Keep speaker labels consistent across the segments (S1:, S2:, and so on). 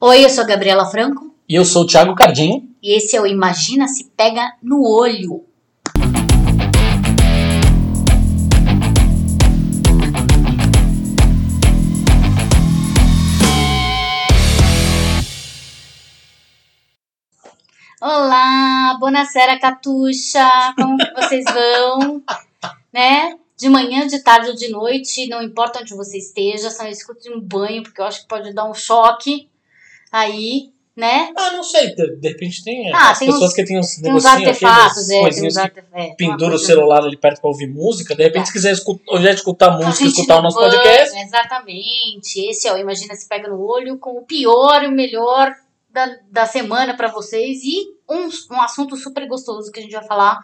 S1: Oi, eu sou a Gabriela Franco
S2: E eu sou o Thiago Cardinho.
S1: e esse é o Imagina se pega no olho. Olá, Bonacera Catuxa, como vocês vão? né? De manhã, de tarde ou de noite, não importa onde você esteja, só escute um banho, porque eu acho que pode dar um choque aí, né?
S2: Ah, não sei, de, de repente tem
S1: Ah,
S2: as
S1: tem
S2: pessoas
S1: uns-
S2: que têm uns
S1: Tem uns artefatos,
S2: aqueles
S1: é, tem
S2: coisinhas
S1: uns artefatos. É,
S2: pendura o celular ali perto pra ouvir música. De repente,
S1: Tá.
S2: se quiser escutar, ao escutar música, escutar o
S1: no
S2: nosso
S1: banho,
S2: podcast.
S1: Exatamente. Esse é o Imagina se pega no olho com o pior e o melhor da, da semana pra vocês e um, um assunto super gostoso que a gente vai falar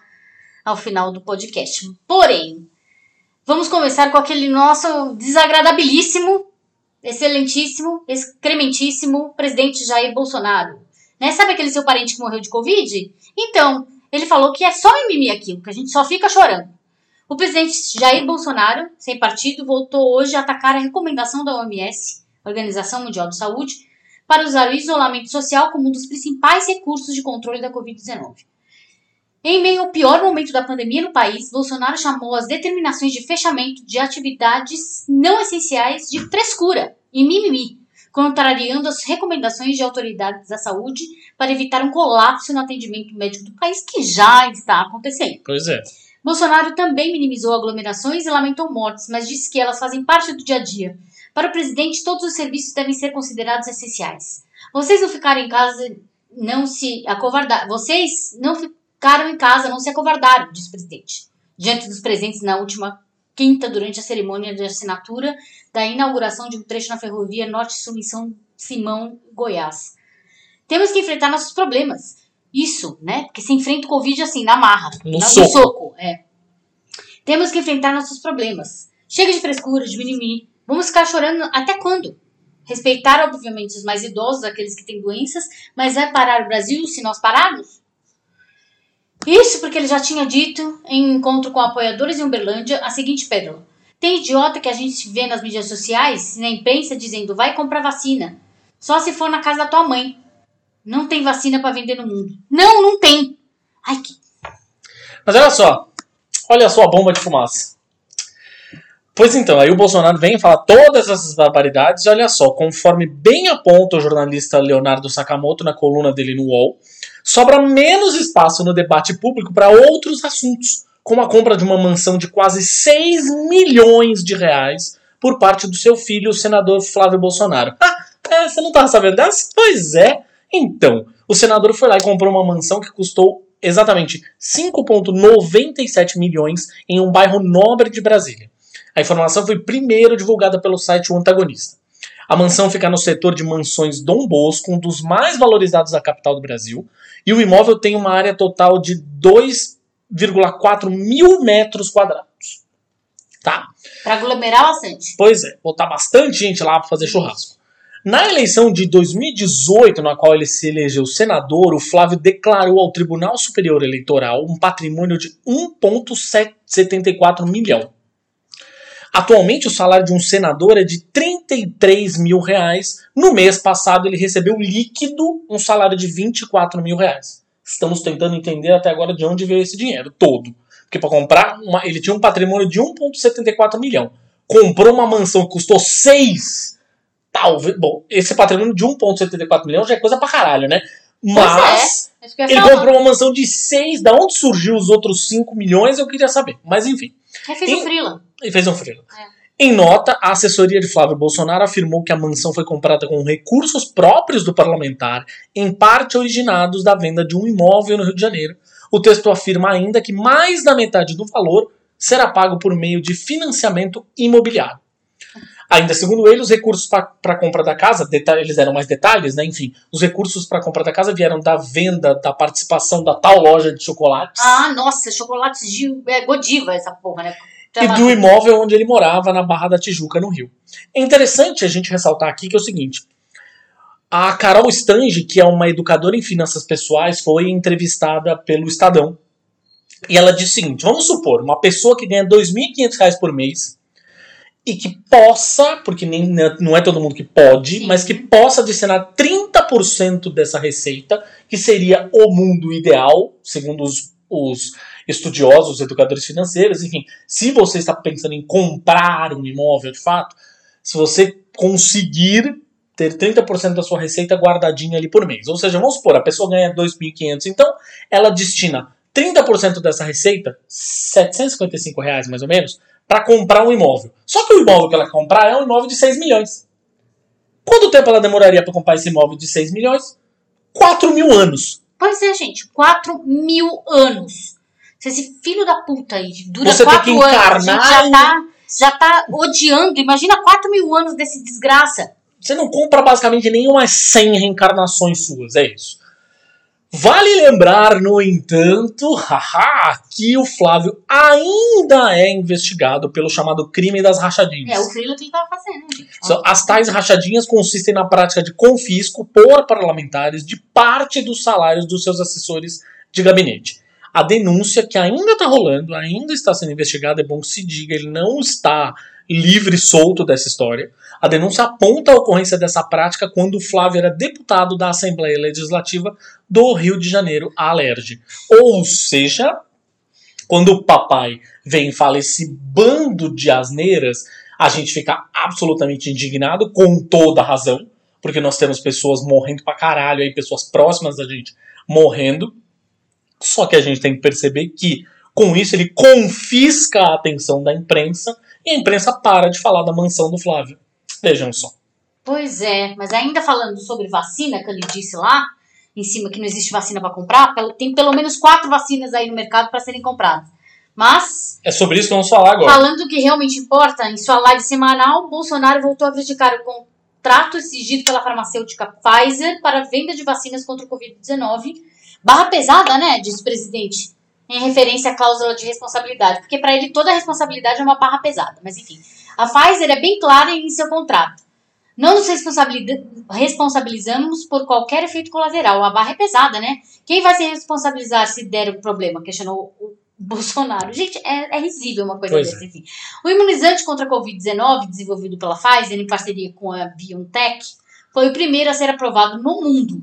S1: ao final do podcast. Porém, vamos começar com aquele nosso desagradabilíssimo, excelentíssimo, excrementíssimo presidente Jair Bolsonaro. Né? Sabe aquele seu parente que morreu de Covid? Então, ele falou que é só mimimi aquilo, que a gente só fica chorando. O presidente Jair Bolsonaro, sem partido, voltou hoje a atacar a recomendação da OMS, Organização Mundial de Saúde, para usar o isolamento social como um dos principais recursos de controle da Covid-19. Em meio ao pior momento da pandemia no país, Bolsonaro chamou as determinações de fechamento de atividades não essenciais de frescura e mimimi, contrariando as recomendações de autoridades da saúde para evitar um colapso no atendimento médico do país, que já está acontecendo.
S2: Pois é.
S1: Bolsonaro também minimizou aglomerações e lamentou mortes, mas disse que elas fazem parte do dia a dia. Para o presidente, todos os serviços devem ser considerados essenciais. Vocês não ficaram em casa, não se acovardaram. Vocês não ficaram em casa, não se acovardaram, disse o presidente. Diante dos presentes na última quinta, durante a cerimônia de assinatura da inauguração de um trecho na ferrovia Norte-Sul em São Simão, Goiás. Temos que enfrentar nossos problemas. Isso, né? Porque se enfrenta o Covid assim, na marra.
S2: No
S1: na-
S2: soco.
S1: é. Temos que enfrentar nossos problemas. Chega de frescura, de mimimi. Vamos ficar chorando até quando? Respeitar, obviamente, os mais idosos, aqueles que têm doenças, mas vai parar o Brasil se nós pararmos? Isso porque ele já tinha dito, em encontro com apoiadores em Uberlândia, a seguinte pérola. Tem idiota que a gente vê nas mídias sociais, na imprensa, dizendo vai comprar vacina. Só se for na casa da tua mãe. Não tem vacina pra vender no mundo. Não, não tem. Ai, que
S2: Mas olha só. Olha só a bomba de fumaça. Pois então, aí o Bolsonaro vem falar todas essas barbaridades e olha só, conforme bem aponta o jornalista Leonardo Sakamoto na coluna dele no UOL, sobra menos espaço no debate público para outros assuntos, como a compra de uma mansão de quase 6 milhões de reais por parte do seu filho, o senador Flávio Bolsonaro. Ah, é, você não estava sabendo dessa? Pois é. Então, o senador foi lá e comprou uma mansão que custou exatamente 5,97 milhões em um bairro nobre de Brasília. A informação foi primeiro divulgada pelo site O Antagonista. A mansão fica no setor de mansões Dom Bosco, um dos mais valorizados da capital do Brasil, e o imóvel tem uma área total de 2,4 mil metros quadrados. Tá?
S1: Pra aglomerar bastante.
S2: Pois é, botar bastante gente lá para fazer churrasco. Na eleição de 2018, na qual ele se elegeu senador, o Flávio declarou ao Tribunal Superior Eleitoral um patrimônio de 1,74 milhão. Atualmente, o salário de um senador é de 33 mil reais. No mês passado, ele recebeu líquido um salário de 24 mil reais. Estamos tentando entender até agora de onde veio esse dinheiro todo. Porque para comprar, uma- ele tinha um patrimônio de 1,74 milhão. Comprou uma mansão que custou 6. Talvez. Bom, esse patrimônio de 1,74 milhão já é coisa pra caralho, né? Mas.
S1: É eu ia
S2: Ele comprou uma mansão de 6. Da onde surgiu os outros 5 milhões, eu queria saber. Mas enfim.
S1: Aí fez
S2: Em-
S1: o Freela.
S2: E fez um frilo.
S1: É.
S2: Em nota, a assessoria de Flávio Bolsonaro afirmou que a mansão foi comprada com recursos próprios do parlamentar, em parte originados da venda de um imóvel no Rio de Janeiro. O texto afirma ainda que mais da metade do valor será pago por meio de financiamento imobiliário. Ainda segundo ele, os recursos para a compra da casa, eles deram mais detalhes, né? Enfim, os recursos para a compra da casa vieram da venda da participação da tal loja de chocolates.
S1: Ah, nossa, chocolates de. É Godiva essa porra, né?
S2: E do imóvel onde ele morava, na Barra da Tijuca, no Rio. É interessante a gente ressaltar aqui que é o seguinte: a Carol Stange, que é uma educadora em finanças pessoais, foi entrevistada pelo Estadão. E ela disse o seguinte: vamos supor, uma pessoa que ganha 2.500 reais por mês e que possa, porque nem, não é todo mundo que pode,
S1: Sim.
S2: mas que possa destinar 30% dessa receita, que seria o mundo ideal, segundo os, os estudiosos, os educadores financeiros, enfim. Se você está pensando em comprar um imóvel de fato, se você conseguir ter 30% da sua receita guardadinha ali por mês. Ou seja, vamos supor, a pessoa ganha 2.500, então ela destina 30% dessa receita, 755 reais mais ou menos, para comprar um imóvel. Só que o imóvel que ela comprar é um imóvel de 6 milhões. Quanto tempo ela demoraria para comprar esse imóvel de 6 milhões? 4 mil anos.
S1: Pois é, gente, 4 mil anos. Se esse filho da puta aí dura
S2: Você tem
S1: 4
S2: que
S1: anos, a gente
S2: encarnar
S1: já tá, já tá odiando. Imagina 4 mil anos desse desgraça.
S2: Você não compra basicamente nenhuma 100 reencarnações suas, é isso. Vale lembrar, no entanto, haha, que o Flávio ainda é investigado pelo chamado crime das rachadinhas.
S1: É o frila que ele tava fazendo, gente.
S2: So, As tais rachadinhas consistem na prática de confisco por parlamentares de parte dos salários dos seus assessores de gabinete. A denúncia que ainda está rolando, ainda está sendo investigada, é bom que se diga, ele não está livre solto dessa história. A denúncia aponta a ocorrência dessa prática quando o Flávio era deputado da Assembleia Legislativa do Rio de Janeiro, a Alerj. Ou seja, quando o papai vem e fala esse bando de asneiras, a gente fica absolutamente indignado, com toda razão, porque nós temos pessoas morrendo pra caralho aí, pessoas próximas da gente morrendo. Só que a gente tem que perceber que, com isso, ele confisca a atenção da imprensa e a imprensa para de falar da mansão do Flávio. Vejam só.
S1: Pois é, mas ainda falando sobre vacina, que ele disse lá, em cima que não existe vacina para comprar, tem pelo menos quatro vacinas aí no mercado para serem compradas. Mas,
S2: É sobre isso que vamos falar agora.
S1: falando o que realmente importa, em sua live semanal, Bolsonaro voltou a criticar o contrato exigido pela farmacêutica Pfizer para a venda de vacinas contra o Covid-19. Barra pesada, né, disse o presidente, em referência à cláusula de responsabilidade, porque para ele toda a responsabilidade é uma barra pesada. Mas enfim, a Pfizer é bem clara em seu contrato. Não nos responsabiliza- responsabilizamos por qualquer efeito colateral. A barra é pesada, né? Quem vai se responsabilizar se der o problema? Questionou o Bolsonaro. Gente, é, é risível uma coisa
S2: Pois
S1: dessa, enfim. O imunizante contra a Covid-19, desenvolvido pela Pfizer em parceria com a BioNTech, foi o primeiro a ser aprovado no mundo.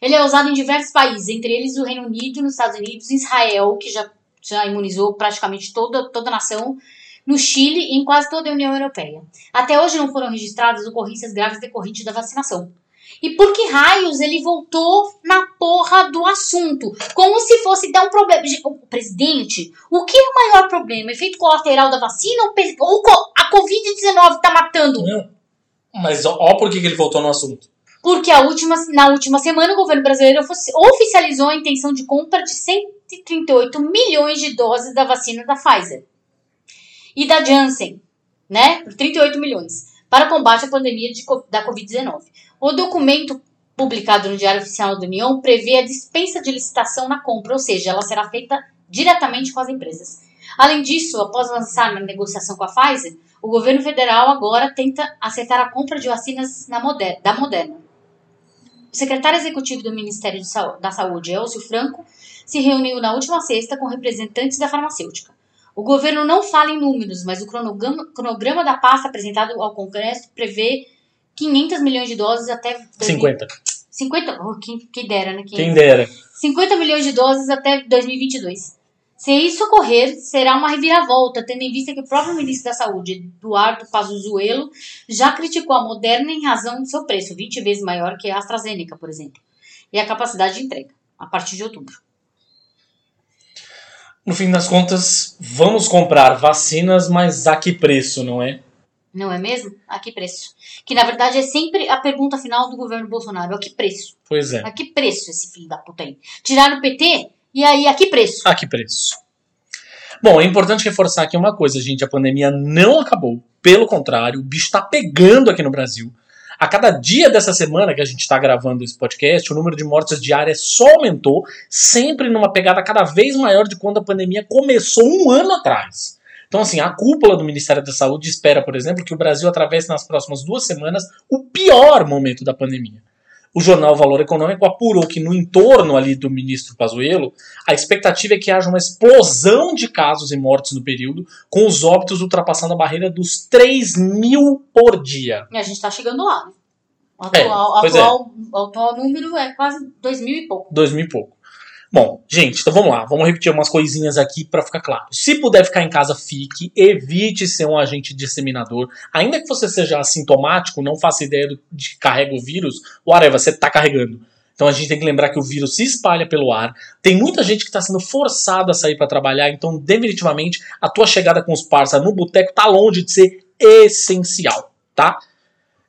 S1: Ele é usado em diversos países, entre eles o Reino Unido, nos Estados Unidos, Israel, que já, já imunizou praticamente toda, toda a nação, no Chile e em quase toda a União Europeia. Até hoje não foram registradas ocorrências graves decorrentes da vacinação. E por que raios ele voltou na porra do assunto? Como se fosse dar um problema. Presidente, o que é o maior problema? Efeito colateral da vacina ou, a Covid-19 tá matando?
S2: Não. Mas ó, ó por que ele voltou no assunto.
S1: Porque última, na última semana o governo brasileiro ofici- oficializou a intenção de compra de 138 milhões de doses da vacina da Pfizer e da Janssen, né? Por 38 milhões, para combate à pandemia de da Covid-19. O documento publicado no Diário Oficial da União prevê a dispensa de licitação na compra, ou seja, ela será feita diretamente com as empresas. Além disso, após avançar na negociação com a Pfizer, o governo federal agora tenta acertar a compra de vacinas na Moder- da Moderna. O secretário executivo do Ministério da Saúde, Elcio Franco, se reuniu na última sexta com representantes da farmacêutica. O governo não fala em números, mas o cronograma, cronograma da pasta apresentado ao Congresso prevê 500 milhões de doses até...
S2: 50.
S1: 50? Oh, quem, quem dera, né?
S2: Quem dera.
S1: 50 milhões de doses até 2022. Se isso ocorrer, será uma reviravolta, tendo em vista que o próprio ministro da Saúde, Eduardo Pazuello, já criticou a Moderna em razão do seu preço, 20 vezes maior que a AstraZeneca, por exemplo, e a capacidade de entrega, a partir de outubro.
S2: No fim das contas, vamos comprar vacinas, mas a que preço, não é?
S1: Não é mesmo? A que preço? Que na verdade é sempre a pergunta final do governo Bolsonaro: a que preço?
S2: Pois é.
S1: A que preço esse filho da puta aí? Tiraram o PT e aí a que preço?
S2: A que preço? Bom, é importante reforçar aqui uma coisa, gente. A pandemia não acabou. Pelo contrário, o bicho tá pegando aqui no Brasil. A cada dia dessa semana que a gente está gravando esse podcast, o número de mortes diárias só aumentou, sempre numa pegada cada vez maior de quando a pandemia começou um ano atrás. Então, assim, a cúpula do Ministério da Saúde espera, por exemplo, que o Brasil atravesse nas próximas duas semanas o pior momento da pandemia. O jornal Valor Econômico apurou que no entorno ali do ministro Pazuello, a expectativa é que haja uma explosão de casos e mortes no período, com os óbitos ultrapassando a barreira dos 3 mil por dia.
S1: E a gente tá chegando lá. né? O
S2: É,
S1: atual,
S2: pois
S1: atual, o atual número é quase dois mil e pouco.
S2: 2 mil e pouco. Bom, gente, então vamos lá. Vamos repetir umas coisinhas aqui para ficar claro. Se puder ficar em casa, fique. Evite ser um agente disseminador. Ainda que você seja assintomático, não faça ideia de que carrega o vírus, whatever, você tá carregando. Então a gente tem que lembrar que o vírus se espalha pelo ar. Tem muita gente que está sendo forçada a sair para trabalhar, então definitivamente a tua chegada com os parça no boteco tá longe de ser essencial, tá?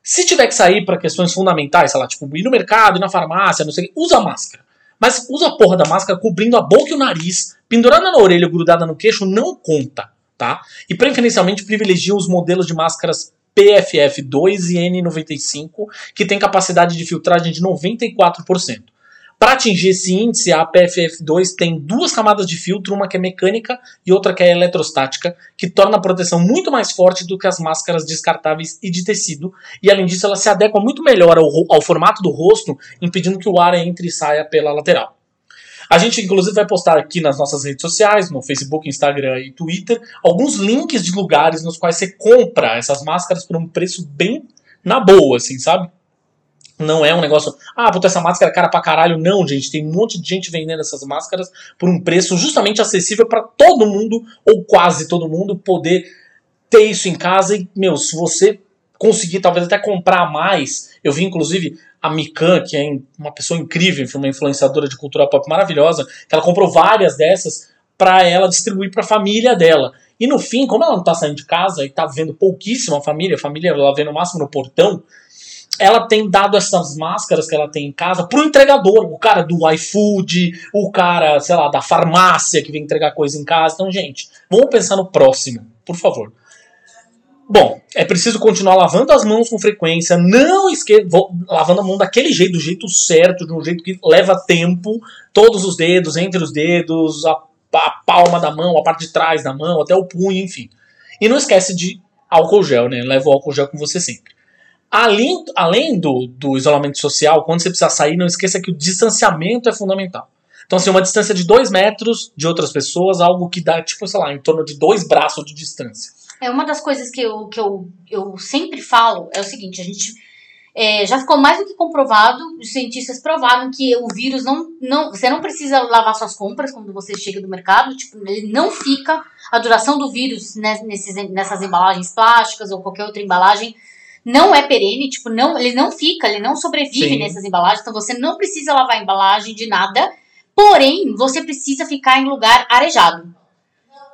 S2: Se tiver que sair para questões fundamentais, sei lá, tipo ir no mercado, ir na farmácia, não sei usa máscara. Mas usa a porra da máscara cobrindo a boca e o nariz, pendurada na orelha, grudada no queixo, não conta, tá? E preferencialmente privilegia os modelos de máscaras PFF2 e N95, que tem capacidade de filtragem de 94%. Para atingir esse índice, a PFF2 tem duas camadas de filtro, uma que é mecânica e outra que é eletrostática, que torna a proteção muito mais forte do que as máscaras descartáveis e de tecido, e além disso ela se adequa muito melhor ao, ao formato do rosto, impedindo que o ar entre e saia pela lateral. A gente, inclusive, vai postar aqui nas nossas redes sociais, no Facebook, Instagram e Twitter, alguns links de lugares nos quais você compra essas máscaras por um preço bem na boa, assim, sabe? Não é um negócio, ah, puta, essa máscara é cara pra caralho. Não, gente, tem um monte de gente vendendo essas máscaras por um preço justamente acessível para todo mundo, ou quase todo mundo, poder ter isso em casa. E, meu, se você conseguir talvez até comprar mais, eu vi inclusive a Mikan, que é uma pessoa incrível, uma influenciadora de cultura pop maravilhosa, que ela comprou várias dessas para ela distribuir para a família dela. E no fim, como ela não tá saindo de casa e tá vendo pouquíssima família, a família ela vê no máximo no portão, ela tem dado essas máscaras que ela tem em casa pro entregador, o cara do iFood, o cara, sei lá, da farmácia que vem entregar coisa em casa. Então, gente, vamos pensar no próximo, por favor. Bom, é preciso continuar lavando as mãos com frequência, não esqueça, lavando a mão daquele jeito, do jeito certo, de um jeito que leva tempo, todos os dedos, entre os dedos, a, a palma da mão, a parte de trás da mão, até o punho, enfim. E não esquece de álcool gel, né? Leva o álcool gel com você sempre. Além, além do, do isolamento social, quando você precisar sair, não esqueça que o distanciamento é fundamental. Então, assim, uma distância de dois metros de outras pessoas, algo que dá, tipo, sei lá, em torno de dois braços de distância.
S1: É uma das coisas que eu, que eu, eu sempre falo é o seguinte, a gente é, já ficou mais do que comprovado, os cientistas provaram que o vírus não, não. Você não precisa lavar suas compras quando você chega do mercado, tipo, ele não fica. A duração do vírus né, nesses, nessas embalagens plásticas ou qualquer outra embalagem não é perene, tipo, não, ele não fica, ele não sobrevive
S2: Sim.
S1: nessas embalagens, então você não precisa lavar a embalagem de nada, porém, você precisa ficar em lugar arejado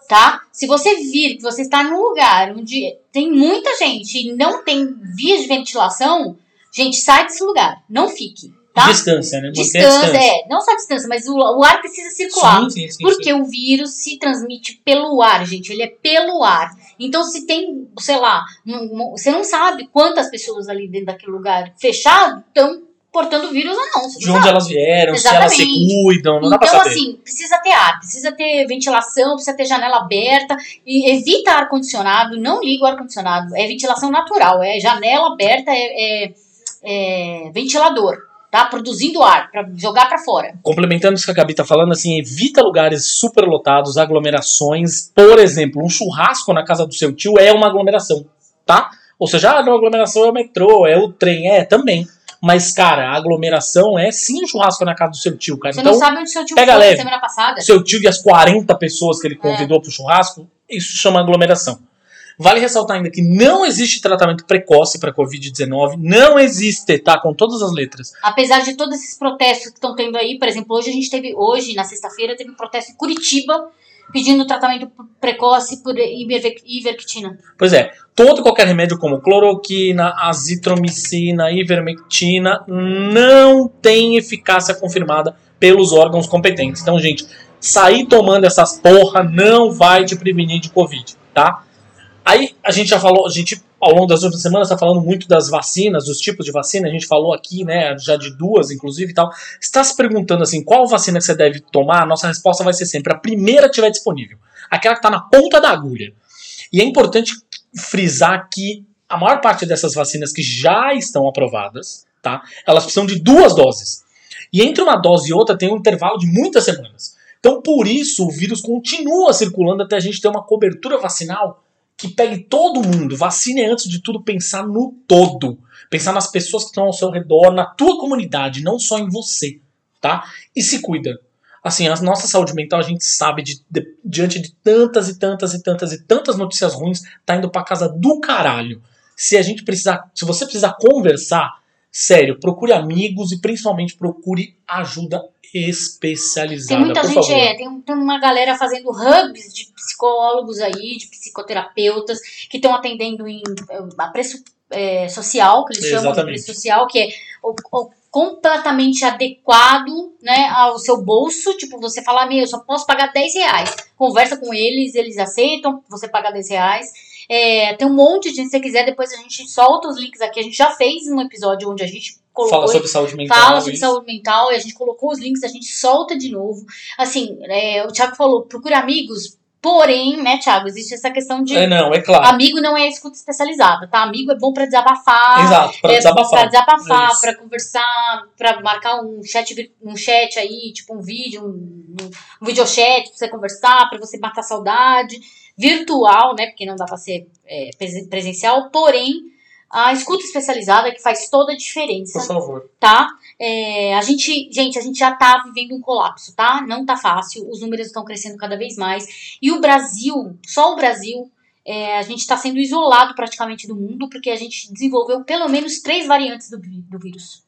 S1: tá? Se você vir que você está num lugar onde tem muita gente e não tem vias de ventilação, gente, sai desse lugar, não fique, tá?
S2: Distância, né?
S1: Distância,
S2: distância.
S1: é, não só distância, mas o, o ar precisa circular.
S2: Sim, sim, sim,
S1: Porque o vírus se transmite pelo ar, gente. Ele é pelo ar. Então, se tem, sei lá, um- um- você não sabe quantas pessoas ali dentro daquele lugar fechado estão portando vírus ou não.
S2: De onde
S1: sabe.
S2: elas vieram, se elas se
S1: Exatamente.
S2: cuidam, não dá pra
S1: Então,
S2: saber.
S1: assim, precisa ter ar, precisa ter ventilação, precisa ter janela aberta. E evita ar-condicionado, não liga o ar-condicionado. É ventilação natural, é janela aberta, é, é- é ventilador, tá? Produzindo ar, pra jogar pra fora.
S2: Complementando isso que a Gabi tá falando, assim, evita lugares superlotados, aglomerações. Por exemplo, um churrasco na casa do seu tio é uma aglomeração, tá? Ou seja, ah, não, aglomeração é o metrô, é o trem, é também. Mas, cara, a aglomeração é sim um churrasco na casa do seu tio, cara.
S1: Você
S2: então,
S1: não sabe onde seu tio
S2: pega
S1: foi
S2: leve.
S1: semana passada.
S2: seu tio e as 40 pessoas que ele
S1: É.
S2: convidou pro churrasco, isso chama aglomeração. Vale ressaltar ainda que não existe tratamento precoce para Covid-19, não existe, tá? Com todas as letras.
S1: Apesar de todos esses protestos que estão tendo aí, por exemplo, hoje a gente teve, hoje, na sexta-feira, teve um protesto em Curitiba pedindo tratamento precoce por ivermec- ivermectina.
S2: Pois é, todo e qualquer remédio como cloroquina, azitromicina, ivermectina não tem eficácia confirmada pelos órgãos competentes. Então, gente, sair tomando essas porra não vai te prevenir de Covid, tá? Aí a gente já falou, a gente ao longo das últimas semanas está falando muito das vacinas, dos tipos de vacina, a gente falou aqui, né, já de duas inclusive e tal. Está se perguntando assim, qual vacina que você deve tomar? A nossa resposta vai ser sempre a primeira que tiver disponível, aquela que está na ponta da agulha. E é importante frisar que a maior parte dessas vacinas que já estão aprovadas, tá? Elas precisam de duas doses. E entre uma dose e outra tem um intervalo de muitas semanas. Então, por isso, o vírus continua circulando até a gente ter uma cobertura vacinal que pegue todo mundo. Vacine é, antes de tudo pensar no todo. Pensar nas pessoas que estão ao seu redor, na tua comunidade, não só em você, tá? E se cuida. Assim, a nossa saúde mental, a gente sabe, de, de, diante de tantas e tantas e tantas e tantas notícias ruins, tá indo pra casa do caralho. Se a gente precisar, se você precisar conversar, sério, procure amigos e principalmente procure ajuda especializada.
S1: Tem muita gente, é, tem, tem, uma galera fazendo hubs de psicólogos aí, de psicoterapeutas, que estão atendendo em a preço é, social, que eles Exatamente. chamam de preço social, que é o, o, completamente adequado né, ao seu bolso. Tipo, você fala, meu, eu só posso pagar 10 reais. Conversa com eles, eles aceitam você pagar 10 reais. É, tem um monte de, se você quiser, depois a gente solta os links aqui. A gente já fez um episódio onde a gente colocou.
S2: Fala sobre saúde mental.
S1: Fala sobre isso. saúde mental e a gente colocou os links, a gente solta de novo. Assim, é, o Thiago falou, procura amigos. Porém, né, Thiago, existe essa questão de.
S2: É, não, é claro.
S1: Amigo não é escuta especializada, tá? Amigo é bom pra desabafar.
S2: Exato, pra
S1: é,
S2: desabafar.
S1: Pra desabafar, é pra conversar, pra marcar um chat, um chat aí, tipo um vídeo, um, um videochat pra você conversar, pra você matar saudade. Virtual, né? Porque não dá pra ser é, presencial, porém a escuta especializada que faz toda a diferença.
S2: Por favor.
S1: Tá? É, a gente, gente, a gente já tá vivendo um colapso, tá? Não tá fácil, os números estão crescendo cada vez mais. E o Brasil, só o Brasil, é, a gente está sendo isolado praticamente do mundo, porque a gente desenvolveu pelo menos três variantes do, do vírus.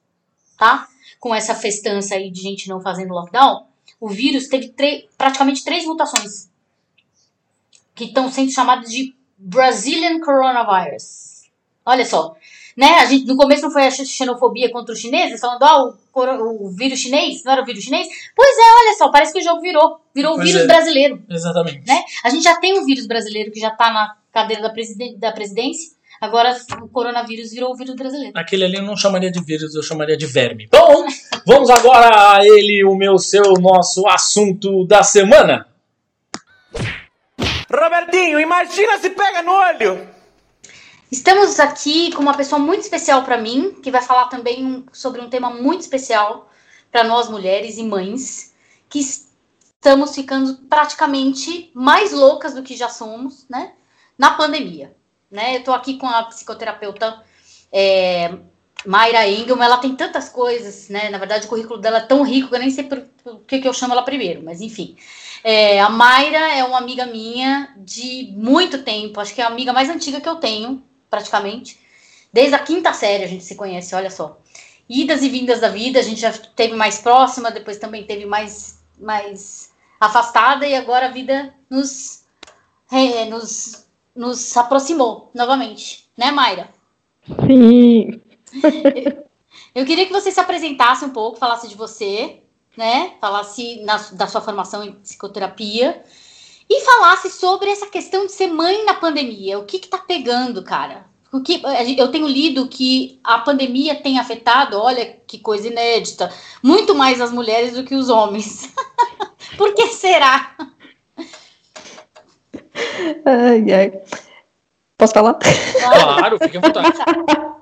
S1: Tá? Com essa festança aí de gente não fazendo lockdown, o vírus teve praticamente três mutações. Que estão sendo chamadas de Brazilian Coronavirus. Olha só. Né? A gente, no começo não foi a xenofobia contra os chineses, falando, ah, o, o vírus chinês, não era o vírus chinês? Pois é, olha só, parece que o jogo virou. Virou o vírus é. brasileiro.
S2: Exatamente.
S1: Né? A gente já tem um vírus brasileiro que já está na cadeira da, presiden da presidência. Agora o coronavírus virou o vírus brasileiro.
S2: Aquele ali eu não chamaria de vírus, eu chamaria de verme. Bom, vamos agora a ele, o meu, seu, nosso assunto da semana.
S3: Robertinho, imagina se pega no olho!
S1: Estamos aqui com uma pessoa muito especial para mim, que vai falar também sobre um tema muito especial para nós mulheres e mães, que estamos ficando praticamente mais loucas do que já somos, né? Na pandemia, né? Eu tô aqui com a psicoterapeuta é, Mayra Engelman, ela tem tantas coisas, né? Na verdade, o currículo dela é tão rico que eu nem sei por, por que, que eu chamo ela primeiro, mas enfim. É, a Mayra é uma amiga minha de muito tempo, acho que é a amiga mais antiga que eu tenho, praticamente. Desde a quinta série a gente se conhece, olha só. Idas e vindas da vida, a gente já teve mais próxima, depois também teve mais, mais afastada, e agora a vida nos, é, nos, nos aproximou novamente, né, Mayra?
S4: Sim.
S1: Eu queria que você se apresentasse um pouco, falasse de você, né? Falasse na, da sua formação em psicoterapia e falasse sobre essa questão de ser mãe na pandemia. O que que tá pegando, cara? O que, eu tenho lido que a pandemia tem afetado, olha que coisa inédita, muito mais as mulheres do que os homens. Por que será?
S4: Ai, ai. Posso falar?
S2: Claro, fique à vontade.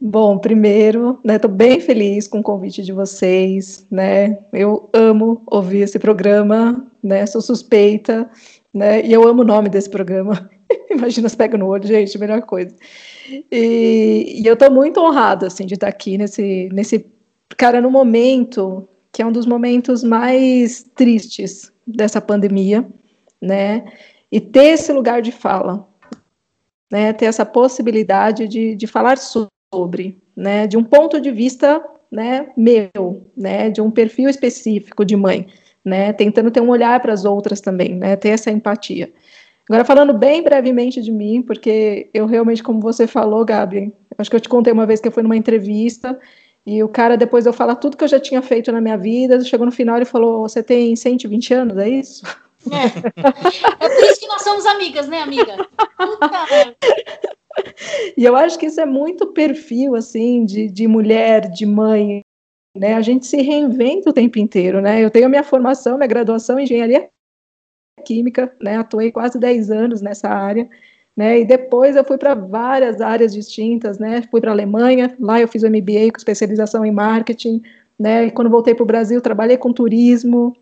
S4: Bom, primeiro, né, tô bem feliz com o convite de vocês, né? Eu amo ouvir esse programa, né? Sou suspeita, né? E eu amo o nome desse programa. Imagina se pega no olho, gente, melhor coisa. E, e eu tô muito honrada, assim, de estar aqui nesse, nesse, cara, no momento que é um dos momentos mais tristes dessa pandemia, né? E ter esse lugar de fala, né, ter essa possibilidade de, de falar sobre, né, de um ponto de vista né, meu, né, de um perfil específico de mãe, né, tentando ter um olhar para as outras também, né, ter essa empatia. Agora, falando bem brevemente de mim, porque eu realmente, como você falou, Gabi, acho que eu te contei uma vez que eu fui numa entrevista e o cara, depois eu falar tudo que eu já tinha feito na minha vida, chegou no final e falou: Você tem 120 anos, é isso?
S1: É. é por isso que nós somos amigas, né, amiga? Puta.
S4: E eu acho que isso é muito perfil, assim, de, de mulher, de mãe, né? A gente se reinventa o tempo inteiro, né? Eu tenho a minha formação, minha graduação em engenharia química, né? Atuei quase 10 anos nessa área, né? E depois eu fui para várias áreas distintas, né? Fui para a Alemanha, lá eu fiz o MBA com especialização em marketing, né? E quando voltei para o Brasil, trabalhei com turismo,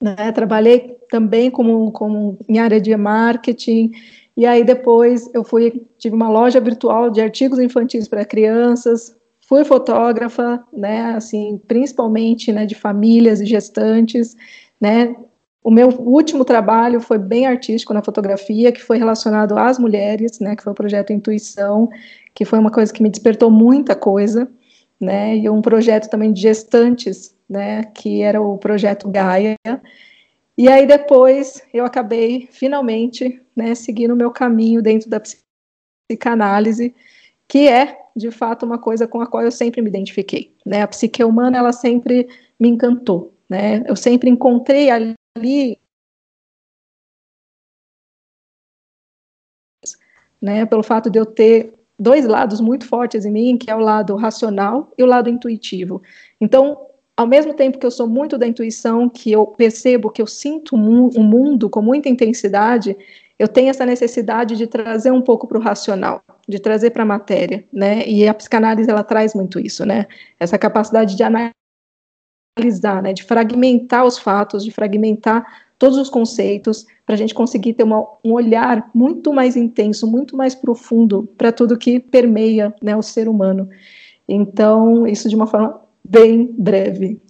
S4: né? Trabalhei também como, como em área de marketing. E aí depois eu fui tive uma loja virtual de artigos infantis para crianças, fui fotógrafa, né, assim, principalmente, né, de famílias e gestantes, né, o meu último trabalho foi bem artístico na fotografia, que foi relacionado às mulheres, né, que foi o projeto Intuição, que foi uma coisa que me despertou muita coisa, né, e um projeto também de gestantes, né, que era o projeto Gaia. E aí depois eu acabei finalmente, né, seguindo o meu caminho dentro da psicanálise, que é de fato uma coisa com a qual eu sempre me identifiquei, né? A psique humana ela sempre me encantou, né? Eu sempre encontrei ali né, pelo fato de eu ter dois lados muito fortes em mim, que é o lado racional e o lado intuitivo. Então, ao mesmo tempo que eu sou muito da intuição, que eu percebo que eu sinto o um mundo com muita intensidade, eu tenho essa necessidade de trazer um pouco para o racional, de trazer para a matéria, né? E a psicanálise ela traz muito isso, né? Essa capacidade de analisar né, de fragmentar os fatos, de fragmentar todos os conceitos, para a gente conseguir ter uma, um olhar muito mais intenso, muito mais profundo para tudo que permeia né, o ser humano. Então, isso de uma forma bem breve.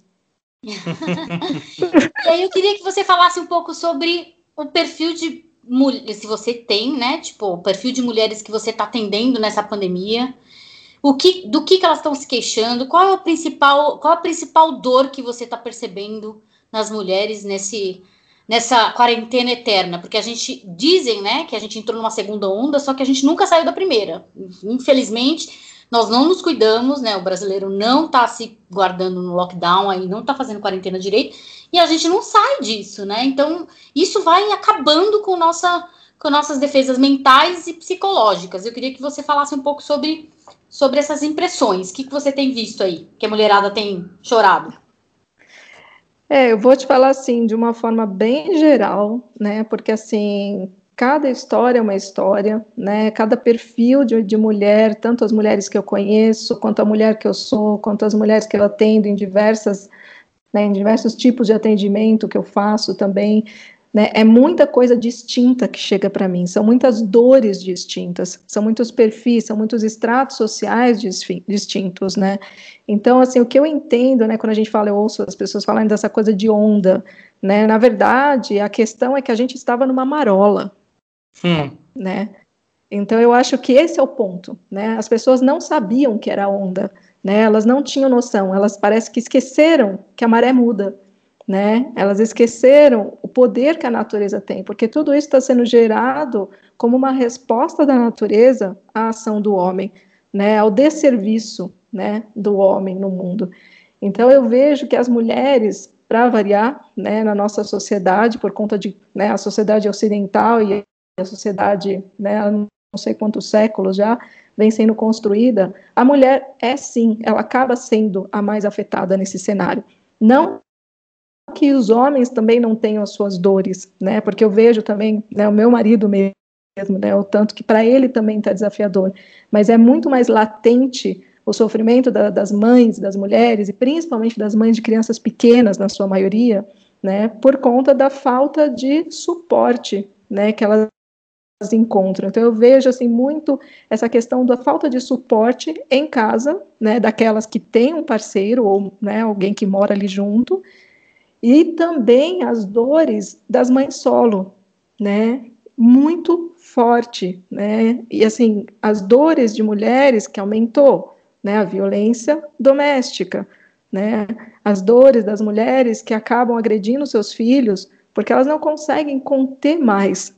S1: e aí eu queria que você falasse um pouco sobre o perfil de se você tem, né? Tipo, o perfil de mulheres que você está atendendo nessa pandemia o que, do que, que elas estão se queixando, qual é o principal, qual a principal dor que você está percebendo nas mulheres nesse nessa quarentena eterna, porque a gente dizem, né, que a gente entrou numa segunda onda, só que a gente nunca saiu da primeira. Infelizmente, nós não nos cuidamos, né? O brasileiro não está se guardando no lockdown aí, não está fazendo quarentena direito, e a gente não sai disso, né? Então, isso vai acabando com nossa com nossas defesas mentais e psicológicas. Eu queria que você falasse um pouco sobre sobre essas impressões. O que, que você tem visto aí, que a mulherada tem chorado?
S4: É, eu vou te falar assim, de uma forma bem geral, né? Porque assim, cada história é uma história, né? Cada perfil de, de mulher, tanto as mulheres que eu conheço, quanto a mulher que eu sou, quanto as mulheres que eu atendo em diversas, né, em diversos tipos de atendimento que eu faço também, né? É muita coisa distinta que chega para mim, são muitas dores distintas, são muitos perfis, são muitos estratos sociais distintos, né? Então, assim, o que eu entendo, né, quando a gente fala, eu ouço as pessoas falando dessa coisa de onda, né? Na verdade, a questão é que a gente estava numa marola, hum. né? Então, eu acho que esse é o ponto, né? As pessoas não sabiam que era onda, né? Elas não tinham noção, elas parece que esqueceram que a maré muda né? Elas esqueceram o poder que a natureza tem, porque tudo isso está sendo gerado como uma resposta da natureza à ação do homem, né? Ao desserviço, né? Do homem no mundo. Então eu vejo que as mulheres, para variar, né? Na nossa sociedade, por conta de, né? A sociedade ocidental e a sociedade, né? Não sei quantos séculos já vem sendo construída, a mulher é sim, ela acaba sendo a mais afetada nesse cenário. Não que os homens também não tenham as suas dores, né? Porque eu vejo também, né, o meu marido mesmo, né, o tanto que para ele também está desafiador, mas é muito mais latente o sofrimento da, das mães, das mulheres e principalmente das mães de crianças pequenas, na sua maioria, né? Por conta da falta de suporte, né? Que elas encontram. Então eu vejo assim muito essa questão da falta de suporte em casa, né, daquelas que têm um parceiro ou né, alguém que mora ali junto, e também as dores das mães solo, né? Muito forte, né? E assim, as dores de mulheres que aumentou, né? A violência doméstica, né? As dores das mulheres que acabam agredindo seus filhos porque elas não conseguem conter mais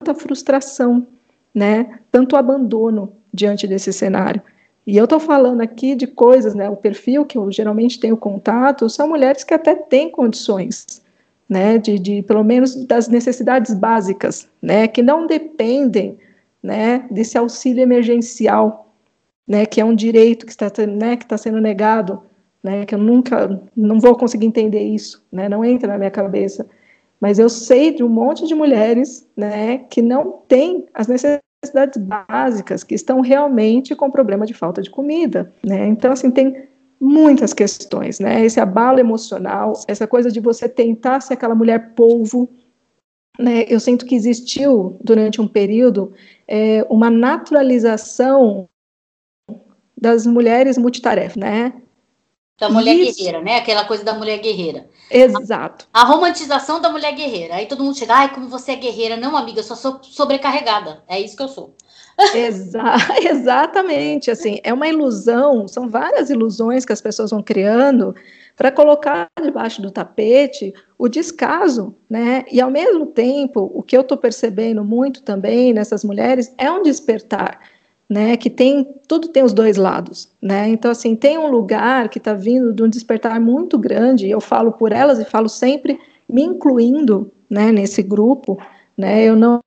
S4: tanta frustração, né? Tanto abandono diante desse cenário. E eu estou falando aqui de coisas, né? O perfil que eu geralmente tenho contato são mulheres que até têm condições, né? De, de pelo menos das necessidades básicas, né? Que não dependem, né? Desse auxílio emergencial, né? Que é um direito que está, né? Que está sendo negado, né? Que eu nunca, não vou conseguir entender isso, né? Não entra na minha cabeça. Mas eu sei de um monte de mulheres, né, que não têm as necessidades básicas, que estão realmente com problema de falta de comida, né? Então, assim, tem muitas questões, né? Esse abalo emocional, essa coisa de você tentar ser aquela mulher polvo, né? Eu sinto que existiu durante um período é, uma naturalização das mulheres multitarefa, né?
S1: Da mulher Isso. guerreira, né? Aquela coisa da mulher guerreira.
S4: Exato.
S1: A, a, romantização da mulher guerreira. Aí todo mundo chega, ai, como você é guerreira. Não, amiga, eu só sou sobrecarregada. É isso que eu sou.
S4: Exa exatamente, assim, é uma ilusão, são várias ilusões que as pessoas vão criando para colocar debaixo do tapete o descaso, né? E ao mesmo tempo, o que eu estou percebendo muito também nessas mulheres é um despertar né, que tem tudo tem os dois lados, né? Então assim tem um lugar que está vindo de um despertar muito grande. Eu falo por elas e falo sempre me incluindo, né, nesse grupo, né? Eu não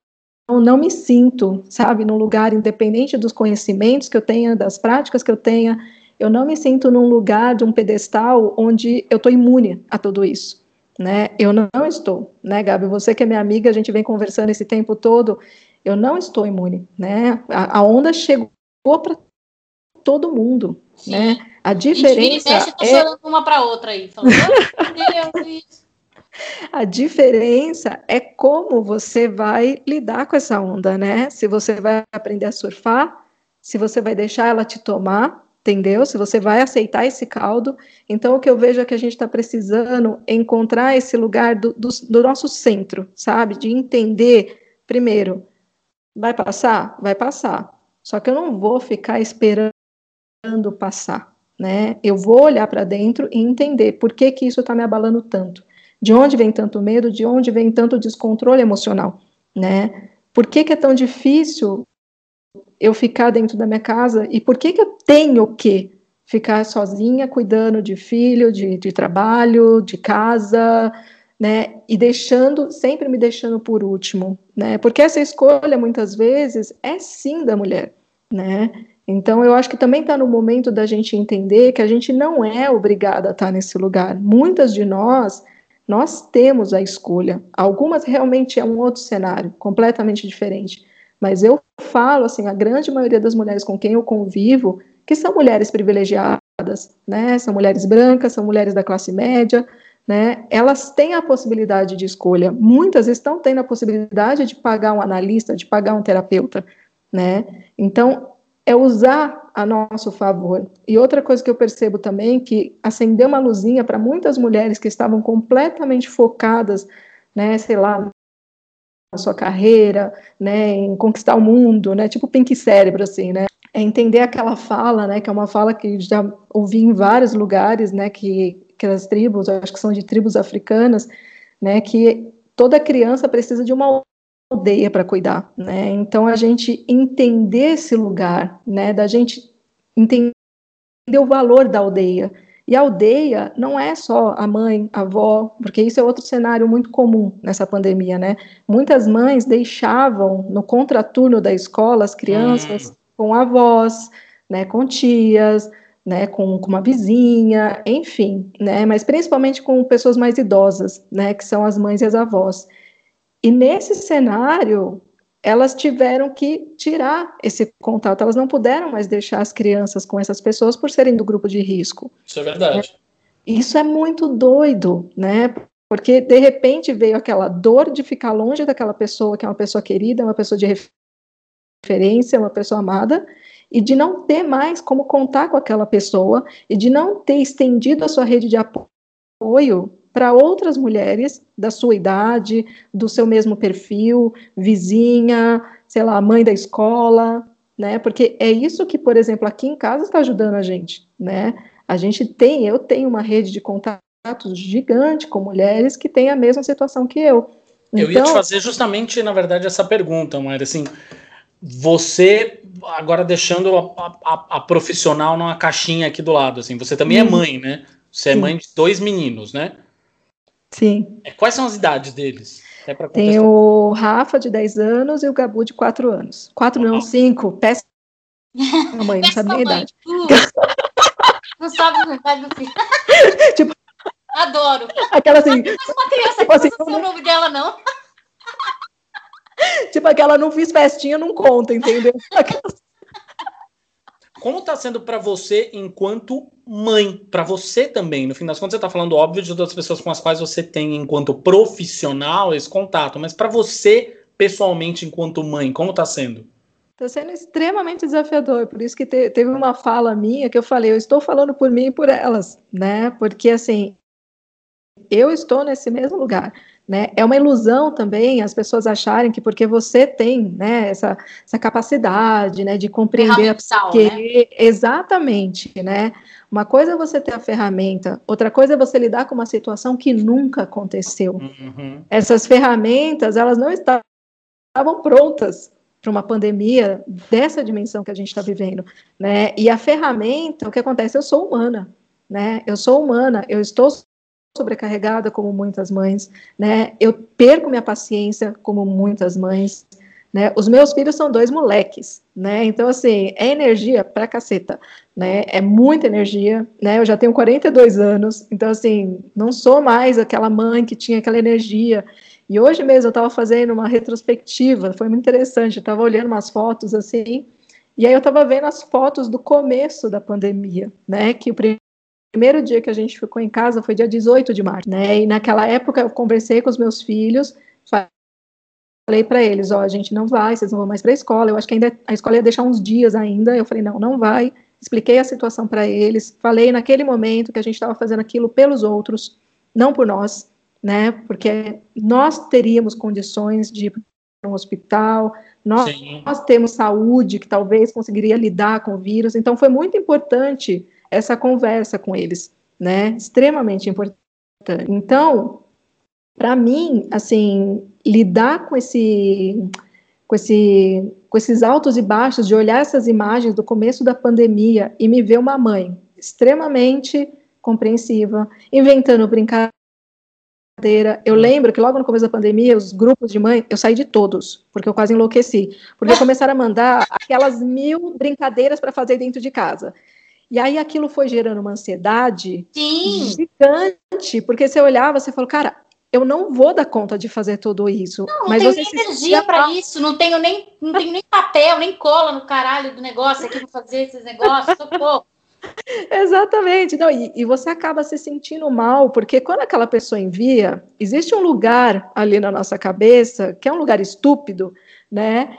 S4: não me sinto, sabe, num lugar independente dos conhecimentos que eu tenha, das práticas que eu tenha, eu não me sinto num lugar de um pedestal onde eu estou imune a tudo isso, né? Eu não estou, né, Gabi? Você que é minha amiga, a gente vem conversando esse tempo todo eu não estou imune, né? A, a onda chegou para todo mundo, Sim. né? A diferença e mexe,
S1: é chorando uma para outra aí, falando,
S4: A diferença é como você vai lidar com essa onda, né? Se você vai aprender a surfar, se você vai deixar ela te tomar, entendeu? Se você vai aceitar esse caldo. Então, o que eu vejo é que a gente está precisando encontrar esse lugar do, do, do nosso centro, sabe? De entender, primeiro, Vai passar? Vai passar. Só que eu não vou ficar esperando passar, né? Eu vou olhar para dentro e entender por que que isso está me abalando tanto. De onde vem tanto medo? De onde vem tanto descontrole emocional, né? Por que que é tão difícil eu ficar dentro da minha casa e por que que eu tenho que ficar sozinha cuidando de filho, de, de trabalho, de casa, né? E deixando, sempre me deixando por último, né? Porque essa escolha muitas vezes é sim da mulher, né? Então eu acho que também está no momento da gente entender que a gente não é obrigada a estar tá nesse lugar. Muitas de nós nós temos a escolha. Algumas realmente é um outro cenário, completamente diferente. Mas eu falo assim, a grande maioria das mulheres com quem eu convivo, que são mulheres privilegiadas, né? São mulheres brancas, são mulheres da classe média, né, elas têm a possibilidade de escolha. Muitas estão tendo a possibilidade de pagar um analista, de pagar um terapeuta, né? Então, é usar a nosso favor. E outra coisa que eu percebo também que acendeu uma luzinha para muitas mulheres que estavam completamente focadas, né, sei lá, na sua carreira, né, em conquistar o mundo, né, tipo pink cérebro assim, né? É entender aquela fala, né, que é uma fala que já ouvi em vários lugares, né, que aquelas tribos, acho que são de tribos africanas, né, que toda criança precisa de uma aldeia para cuidar, né? Então a gente entender esse lugar, né, da gente entender o valor da aldeia. E a aldeia não é só a mãe, a avó, porque isso é outro cenário muito comum nessa pandemia, né? Muitas mães deixavam no contraturno da escola as crianças hum. com avós, né, com tias, né, com, com, uma vizinha, enfim, né, mas principalmente com pessoas mais idosas, né, que são as mães e as avós. E nesse cenário, elas tiveram que tirar esse contato, elas não puderam mais deixar as crianças com essas pessoas por serem do grupo de risco.
S2: Isso é verdade.
S4: Isso é muito doido, né? Porque de repente veio aquela dor de ficar longe daquela pessoa que é uma pessoa querida, uma pessoa de referência, uma pessoa amada, e de não ter mais como contar com aquela pessoa e de não ter estendido a sua rede de apoio para outras mulheres da sua idade, do seu mesmo perfil, vizinha, sei lá, mãe da escola, né? Porque é isso que, por exemplo, aqui em casa está ajudando a gente, né? A gente tem, eu tenho uma rede de contatos gigante com mulheres que têm a mesma situação que eu.
S2: Eu ia te então fazer justamente, na verdade, essa pergunta, Maíra, assim, você agora deixando a, a, a, profissional numa caixinha aqui do lado, assim, você também é mãe, né? Você é mãe de dois meninos, né?
S4: Sim.
S2: É, quais são as idades deles?
S4: É Tem o Rafa, de 10 anos, e o Gabu, de 4 anos. 4 não, 5. Péssima mãe, não sabe nem a idade.
S1: não sabe a idade do filho.
S4: tipo,
S1: Adoro.
S4: Aquela assim,
S1: Mas uma criança
S4: Tipo
S1: que
S4: assim,
S1: não sei o nome dela, não.
S4: tipo aquela não fiz festinha, não conta, entendeu?
S2: Como tá sendo pra você enquanto mãe? Pra você também. No fim das contas, você tá falando, óbvio, de outras pessoas com as quais você tem, enquanto profissional, esse contato. Mas pra você, pessoalmente, enquanto mãe, como tá sendo?
S4: Está sendo extremamente desafiador, por isso que te- teve uma fala minha que eu falei, eu estou falando por mim e por elas, né? Porque assim, eu estou nesse mesmo lugar, né? É uma ilusão também as pessoas acharem que porque você tem, né, essa, essa capacidade, né, de compreender a
S1: Ferramental,
S4: que
S1: né?
S4: exatamente, né? Uma coisa é você ter a ferramenta, outra coisa é você lidar com uma situação que nunca aconteceu
S2: Uhum.
S4: essas ferramentas elas não estavam prontas para uma pandemia dessa dimensão que a gente está vivendo, né? E a ferramenta, o que acontece? Eu sou humana, né? Eu sou humana, eu estou sobrecarregada como muitas mães, né? Eu perco minha paciência como muitas mães, né? Os meus filhos são dois moleques, né? Então assim, é energia pra caceta, né? É muita energia, né? Eu já tenho 42 anos, então assim, não sou mais aquela mãe que tinha aquela energia. E hoje mesmo eu estava fazendo uma retrospectiva, foi muito interessante, eu estava olhando umas fotos assim, e aí eu estava vendo as fotos do começo da pandemia, né? Que o pri- primeiro dia que a gente ficou em casa foi dia 18 de março, né? E naquela época eu conversei com os meus filhos, fa- falei para eles, ó, a gente não vai, vocês não vão mais para a escola. Eu acho que ainda a escola ia deixar uns dias ainda. Eu falei, não, não vai. Expliquei a situação para eles, falei naquele momento que a gente estava fazendo aquilo pelos outros, não por nós, né? Porque nós teríamos condições de ir para um hospital, nós, nós temos saúde que talvez conseguiria lidar com o vírus. Então foi muito importante essa conversa com eles, né? Extremamente importante. Então, para mim, assim, lidar com esse com esse com esses altos e baixos de olhar essas imagens do começo da pandemia e me ver uma mãe extremamente compreensiva, inventando brincadeira. Eu lembro que logo no começo da pandemia, os grupos de mãe, eu saí de todos, porque eu quase enlouqueci, porque começaram a mandar aquelas mil brincadeiras para fazer dentro de casa. E aí aquilo foi gerando uma ansiedade
S1: Sim.
S4: gigante, porque você olhava, você falou, cara, eu não vou dar conta de fazer tudo isso.
S1: Não, não
S4: mas
S1: tenho
S4: você
S1: nem energia
S4: mal.
S1: isso, não tenho nem, não tenho nem papel, nem cola no caralho do negócio aqui pra fazer esses negócios, socorro.
S4: Exatamente. Não, e, e você acaba se sentindo mal, porque quando aquela pessoa envia, existe um lugar ali na nossa cabeça, que é um lugar estúpido, né?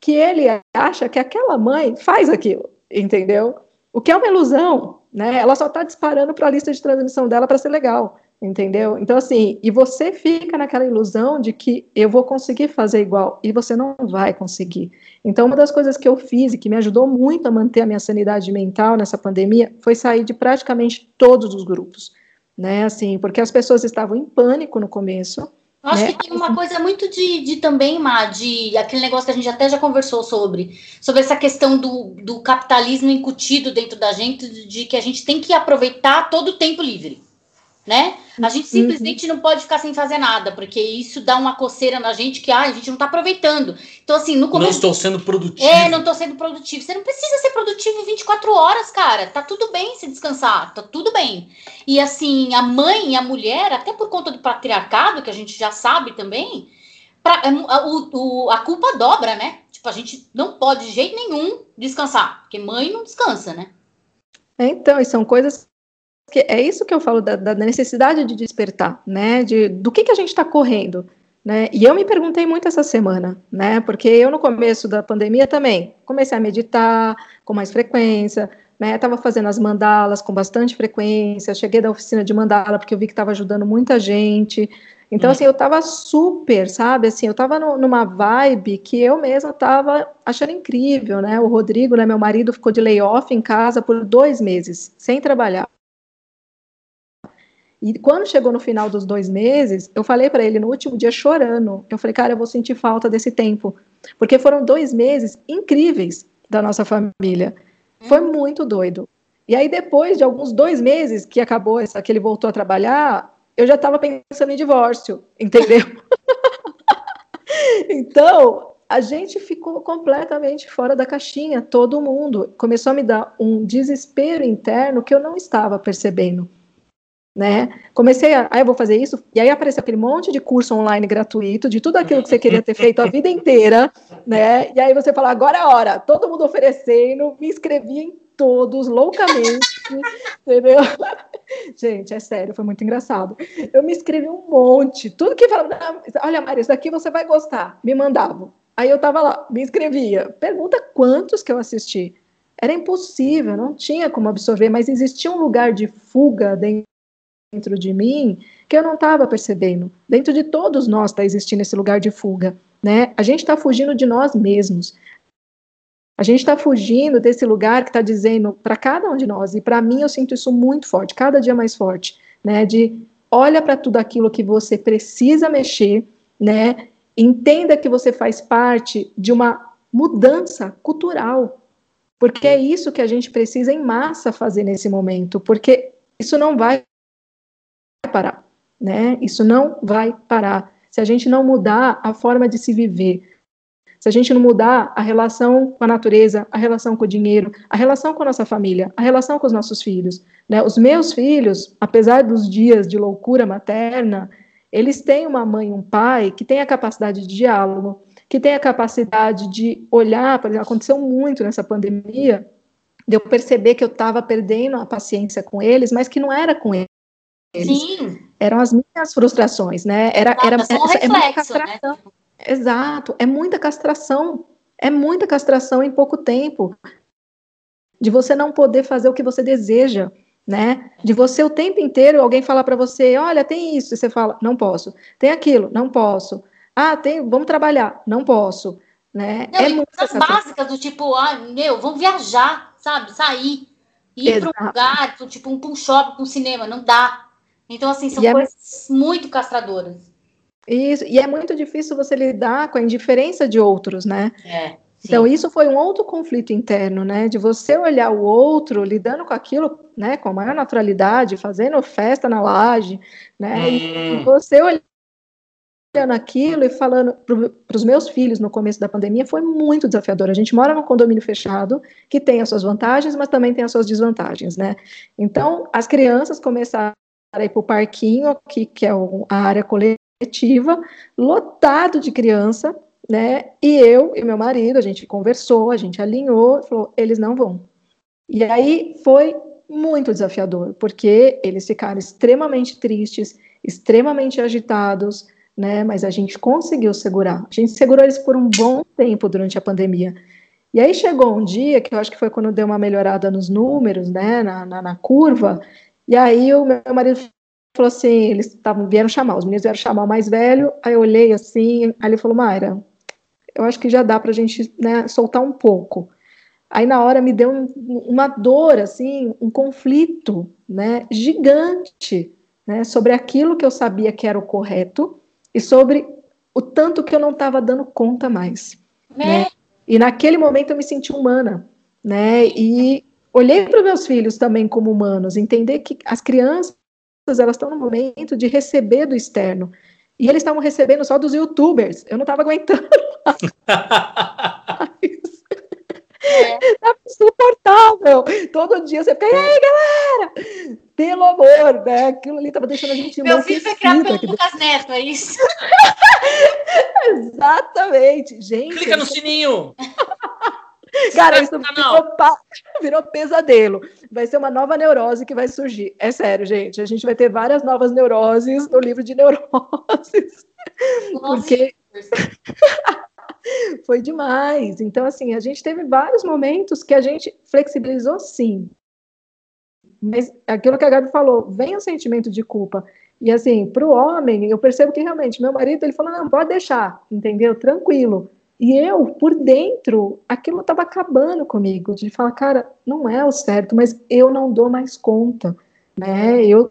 S4: Que ele acha que aquela mãe faz aquilo, entendeu? O que é uma ilusão, né? Ela só está disparando para a lista de transmissão dela para ser legal, entendeu? Então, assim, e você fica naquela ilusão de que eu vou conseguir fazer igual, e você não vai conseguir. Então, uma das coisas que eu fiz e que me ajudou muito a manter a minha sanidade mental nessa pandemia foi sair de praticamente todos os grupos, né? Assim, porque as pessoas estavam em pânico no começo.
S1: Eu acho
S4: Né?
S1: que tem uma coisa muito de, de também, Má, de aquele negócio que a gente até já conversou sobre, sobre essa questão do, do capitalismo incutido dentro da gente, de, de que a gente tem que aproveitar todo o tempo livre, né? A gente simplesmente não pode ficar sem fazer nada, porque isso dá uma coceira na gente que ah, a gente não tá aproveitando. Então, assim, no
S2: Não
S1: começo.
S2: estou sendo produtivo.
S1: É, não tô sendo produtivo. Você não precisa ser produtivo 24 horas, cara. Tá tudo bem se descansar, tá tudo bem. E assim, a mãe e a mulher, até por conta do patriarcado, que a gente já sabe também, pra- é a, o- o- a culpa dobra, né? Tipo, a gente não pode de jeito nenhum descansar, porque mãe não descansa, né?
S4: É, Então, e são coisas é isso que eu falo da, da necessidade de despertar, né? De do que, que a gente está correndo, né? E eu me perguntei muito essa semana, né? Porque eu no começo da pandemia também comecei a meditar com mais frequência, né? Tava fazendo as mandalas com bastante frequência. Cheguei da oficina de mandala porque eu vi que estava ajudando muita gente. Então,
S2: Hum.
S4: assim, eu tava super, sabe? Assim, eu tava no- numa vibe que eu mesma tava achando incrível, né? O Rodrigo, né, meu marido, ficou de layoff em casa por dois meses, sem trabalhar. E quando chegou no final dos dois meses, eu falei para ele no último dia chorando. Eu falei, cara, eu vou sentir falta desse tempo. Porque foram dois meses incríveis da nossa família. Foi muito doido. E aí, depois de alguns dois meses que acabou essa, que ele voltou a trabalhar, eu já estava pensando em divórcio, entendeu? então, a gente ficou completamente fora da caixinha, todo mundo. Começou a me dar um desespero interno que eu não estava percebendo. Né? Comecei a, ah, eu vou fazer isso, e aí apareceu aquele monte de curso online gratuito de tudo aquilo que você queria ter feito a vida inteira, né? E aí você fala, agora é a hora, todo mundo oferecendo, me inscrevi em todos loucamente, entendeu? Gente, é sério, foi muito engraçado. Eu me inscrevi um monte, tudo que falava, olha, Maria, isso daqui você vai gostar, me mandavam. Aí eu tava lá, me inscrevia. Pergunta quantos que eu assisti. Era impossível, não tinha como absorver, mas existia um lugar de fuga dentro de mim que eu não estava percebendo. Dentro de todos nós está existindo esse lugar de fuga, né? A gente está fugindo de nós mesmos. A gente está fugindo desse lugar que está dizendo para cada um de nós, e para mim eu sinto isso muito forte, cada dia mais forte, né? De olha para tudo aquilo que você precisa mexer, né? Entenda que você faz parte de uma mudança cultural, porque é isso que a gente precisa em massa fazer nesse momento, porque isso não vai parar, né? Isso não vai parar. Se a gente não mudar a forma de se viver, se a gente não mudar a relação com a natureza, a relação com o dinheiro, a relação com a nossa família, a relação com os nossos filhos, né? Os meus filhos, apesar dos dias de loucura materna, eles têm uma mãe e um pai que têm a capacidade de diálogo, que tem a capacidade de olhar, por exemplo, aconteceu muito nessa pandemia, de eu perceber que eu estava perdendo a paciência com eles, mas que não era com eles.
S1: Sim.
S4: Eram as minhas frustrações, né? Era, era,
S1: é só um
S4: é, é muita
S1: reflexo, né?
S4: castração. Exato, é muita castração. É muita castração em pouco tempo. De você não poder fazer o que você deseja, né? De você o tempo inteiro alguém falar para você, olha, tem isso, e você fala, não posso. Tem aquilo, não posso. Ah, tem, vamos trabalhar. Não posso. Né?
S1: Não,
S4: é
S1: e
S4: muito
S1: coisas básicas do tipo, ah, meu, vamos viajar, sabe? Sair. Ir para um lugar, tipo, um, um shopping, um cinema, não dá. Então, assim, são
S4: E é-
S1: coisas muito castradoras.
S4: Isso, e é muito difícil você lidar com a indiferença de outros, né?
S1: É.
S4: Então, isso foi um outro conflito interno, né? De você olhar o outro, lidando com aquilo, né, com a maior naturalidade, fazendo festa na laje, né? E
S2: Hum,
S4: você olhando aquilo e falando para os meus filhos no começo da pandemia foi muito desafiador. A gente mora num condomínio fechado que tem as suas vantagens, mas também tem as suas desvantagens, né? Então, as crianças começaram a ir para o parquinho, que, que é o- a área coletiva, lotado de criança, né? E eu e meu marido, a gente conversou, a gente alinhou, falou, eles não vão. E aí foi muito desafiador, porque eles ficaram extremamente tristes, extremamente agitados, né? Mas a gente conseguiu segurar. A gente segurou eles por um bom tempo durante a pandemia. E aí chegou um dia que eu acho que foi quando deu uma melhorada nos números, né? Na, na, na curva. E aí o meu marido falou assim, eles tavam, vieram chamar, os meninos vieram chamar o mais velho. Aí eu olhei assim, aí ele falou, Mayra, eu acho que já dá pra gente né, soltar um pouco. Aí na hora me deu um- uma dor, assim, um conflito, né, gigante, né, sobre aquilo que eu sabia que era o correto e sobre o tanto que eu não estava dando conta mais.
S1: Né?
S4: E naquele momento eu me senti humana, né, e olhei para os meus filhos também como humanos, entender que as crianças elas estão no momento de receber do externo. E eles estavam recebendo só dos youtubers. Eu não estava aguentando mais.
S1: É.
S4: Tava insuportável. Todo dia você fica, e aí, galera? Pelo amor, né? Aquilo ali tava deixando a gente
S1: Meu filho foi criado pelo Lucas Neto, é isso?
S4: Exatamente. Gente,
S2: clica no sininho.
S4: cara, isso virou, virou pesadelo. Vai ser uma nova neurose que vai surgir. É sério, gente. A gente vai ter várias novas neuroses no livro de neuroses. Porque foi demais. Então, assim, a gente teve vários momentos que a gente flexibilizou sim. Mas aquilo que a Gabi falou, vem o sentimento de culpa. E assim, para o homem, eu percebo que realmente, meu marido, ele falou, não, pode deixar, entendeu? Tranquilo. E eu, por dentro, aquilo estava acabando comigo, de falar, cara, não é o certo, mas eu não dou mais conta, né? Eu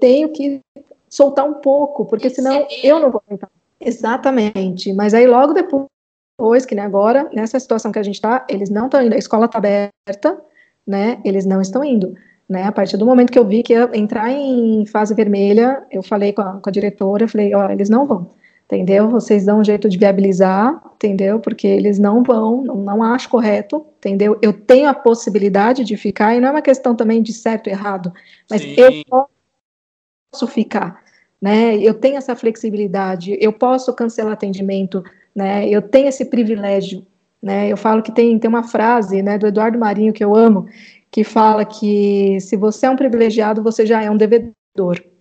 S4: tenho que soltar um pouco, porque senão
S1: Receber.
S4: eu não vou aguentar. Exatamente. Mas aí logo depois, que nem agora, nessa situação que a gente está, eles não estão indo, a escola está aberta, né? Eles não estão indo. Né? A partir do momento que eu vi que ia entrar em fase vermelha, eu falei com a, com a diretora, falei, ó, eles não vão, entendeu? Vocês dão um jeito de viabilizar, entendeu? Porque eles não vão, não, não acho correto, entendeu? Eu tenho a possibilidade de ficar, e não é uma questão também de certo e errado, mas
S2: Sim.
S4: eu posso ficar, né? Eu tenho essa flexibilidade, eu posso cancelar atendimento, né? Eu tenho esse privilégio, né? Eu falo que tem, tem uma frase, né, do Eduardo Marinho que eu amo, que fala que se você é um privilegiado, você já é um devedor,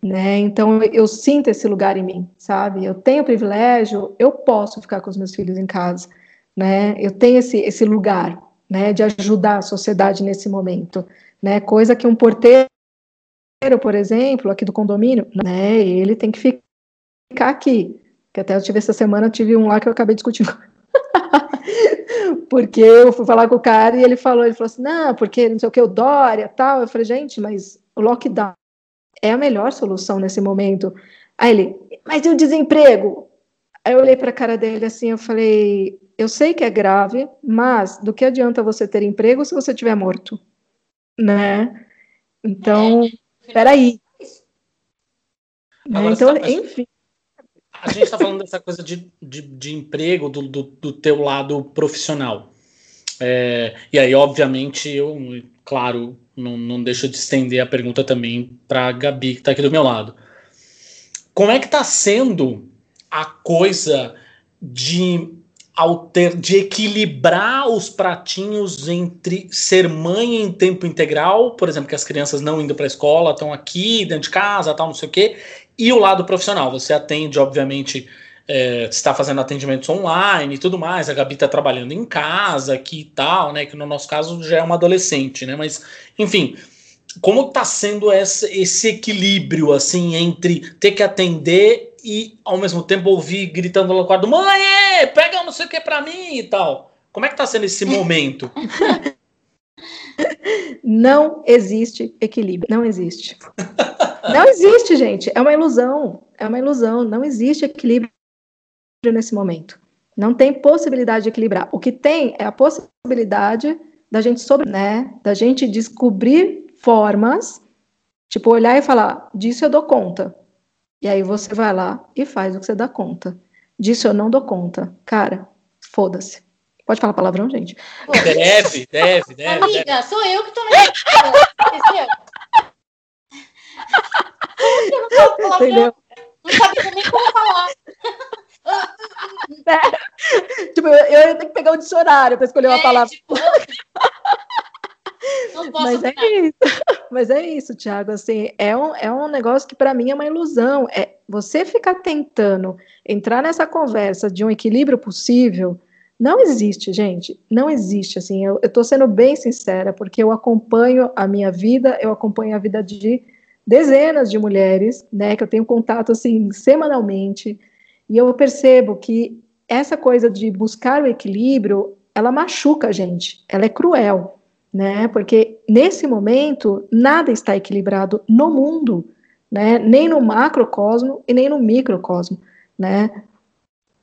S4: né? Então eu sinto esse lugar em mim, sabe? Eu tenho privilégio, eu posso ficar com os meus filhos em casa, né? Eu tenho esse esse lugar, né, de ajudar a sociedade nesse momento, né? Coisa que um porteiro, por exemplo, aqui do condomínio, né, ele tem que ficar aqui. Que até eu tive essa semana, tive um lá que eu acabei discutindo porque eu fui falar com o cara e ele falou, ele falou assim, não, porque não sei o que, o Dória tal. Eu falei, gente, mas o lockdown é a melhor solução nesse momento. Aí ele, mas e o desemprego? Aí eu olhei para a cara dele assim, eu falei, eu sei que é grave, mas do que adianta você ter emprego se você estiver morto? Né? Então, é, peraí.
S2: Agora, então, enfim. A gente está falando dessa coisa de, de, de emprego do, do, do, teu lado profissional. É, e aí, obviamente, eu, claro, não, não deixo de estender a pergunta também para a Gabi, que está aqui do meu lado. Como é que está sendo a coisa de alter, de equilibrar os pratinhos entre ser mãe em tempo integral, por exemplo, que as crianças não indo para a escola, estão aqui dentro de casa, tal, não sei o quê, e o lado profissional. Você atende, obviamente, é, está fazendo atendimentos online e tudo mais, a Gabi está trabalhando em casa aqui e tal, né? Que no nosso caso já é uma adolescente, né? Mas, enfim, como está sendo esse, esse equilíbrio assim entre ter que atender e ao mesmo tempo ouvir gritando no quarto, mãe, pega não sei o que para mim e tal. Como é que está sendo esse momento?
S4: Não existe equilíbrio, não existe. Não existe, gente. É uma ilusão. É uma ilusão. Não existe equilíbrio nesse momento. Não tem possibilidade de equilibrar. O que tem é a possibilidade da gente sobre, né? Da gente descobrir formas, tipo olhar e falar, disso eu dou conta. E aí você vai lá e faz o que você dá conta. Disso eu não dou conta. Cara, foda-se. Pode falar palavrão, gente?
S2: Deve, deve, deve.
S1: Amiga,
S2: deve.
S1: sou eu que tô na Entendeu? Que eu não falo palavrão? Entendeu? Não sabia nem como falar.
S4: É. Tipo, eu, eu tenho que pegar o um dicionário para escolher uma é, palavra. Tipo, Mas é isso. Mas é isso, Thiago. Assim, é um, é um negócio que para mim é uma ilusão. É você ficar tentando entrar nessa conversa de um equilíbrio possível. Não existe, gente. Não existe. Assim, eu estou sendo bem sincera, porque eu acompanho a minha vida, eu acompanho a vida de dezenas de mulheres, né, que eu tenho contato assim semanalmente, e eu percebo que essa coisa de buscar o equilíbrio, ela machuca a gente, ela é cruel, né? Porque nesse momento nada está equilibrado no mundo, né? Nem no macrocosmo e nem no microcosmo, né?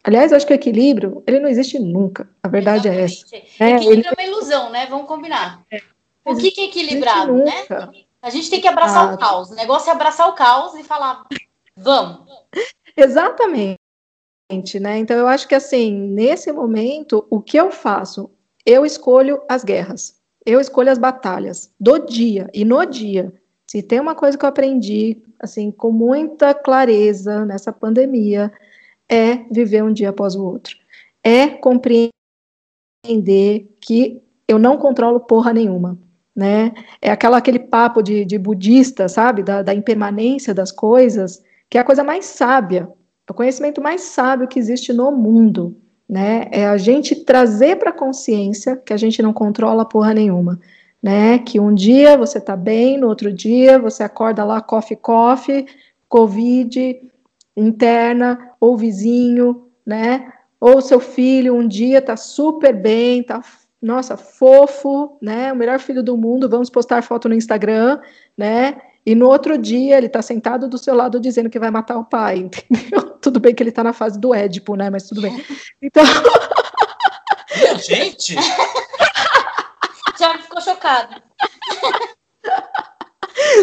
S4: Aliás, eu acho que o equilíbrio, ele não existe nunca. A verdade Exatamente. é essa.
S1: É, equilíbrio ele... é uma ilusão, né? Vamos combinar. É. O que, que é equilibrado, né? A gente tem que abraçar ah. o caos. O negócio é abraçar o caos e falar, vamos.
S4: Exatamente. Né? Então, eu acho que, assim, nesse momento, o que eu faço? Eu escolho as guerras, eu escolho as batalhas do dia. E no dia, se tem uma coisa que eu aprendi, assim, com muita clareza nessa pandemia, é viver um dia após o outro. É compreender que eu não controlo porra nenhuma né? É aquela, aquele papo de, de budista, sabe? Da, da impermanência das coisas, que é a coisa mais sábia, é o conhecimento mais sábio que existe no mundo, né? É a gente trazer para a consciência que a gente não controla porra nenhuma, né? Que um dia você tá bem, no outro dia você acorda lá, coffee, coffee, covid, interna, ou vizinho, né? Ou seu filho um dia tá super bem, tá nossa, fofo, né? O melhor filho do mundo, vamos postar foto no Instagram, né? E no outro dia ele tá sentado do seu lado dizendo que vai matar o pai, entendeu? Tudo bem que ele tá na fase do Édipo, né? Mas tudo bem. Então.
S2: gente!
S1: Já ficou chocado.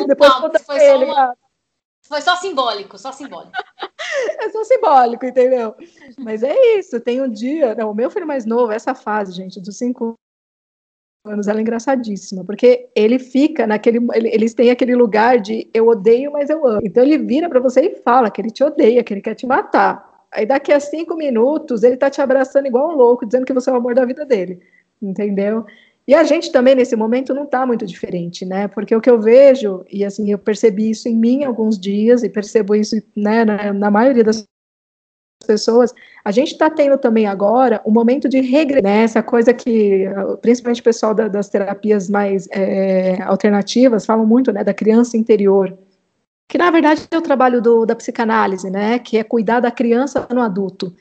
S4: Depois Não, foi, só ele, uma...
S1: foi só simbólico, só simbólico.
S4: É só simbólico, entendeu? Mas é isso, tem um dia. Não, o meu filho mais novo, essa fase, gente, dos cinco anos, ela é engraçadíssima, porque ele fica naquele. Eles têm aquele lugar de eu odeio, mas eu amo. Então ele vira para você e fala que ele te odeia, que ele quer te matar. Aí daqui a cinco minutos ele tá te abraçando igual um louco, dizendo que você é o amor da vida dele. Entendeu? E a gente também, nesse momento, não está muito diferente, né? Porque o que eu vejo, e assim, eu percebi isso em mim alguns dias, e percebo isso né, na, na maioria das pessoas, a gente está tendo também agora um momento de regressão, né? essa coisa que, principalmente o pessoal da, das terapias mais é, alternativas falam muito, né, da criança interior, que na verdade é o trabalho do, da psicanálise, né, que é cuidar da criança no adulto,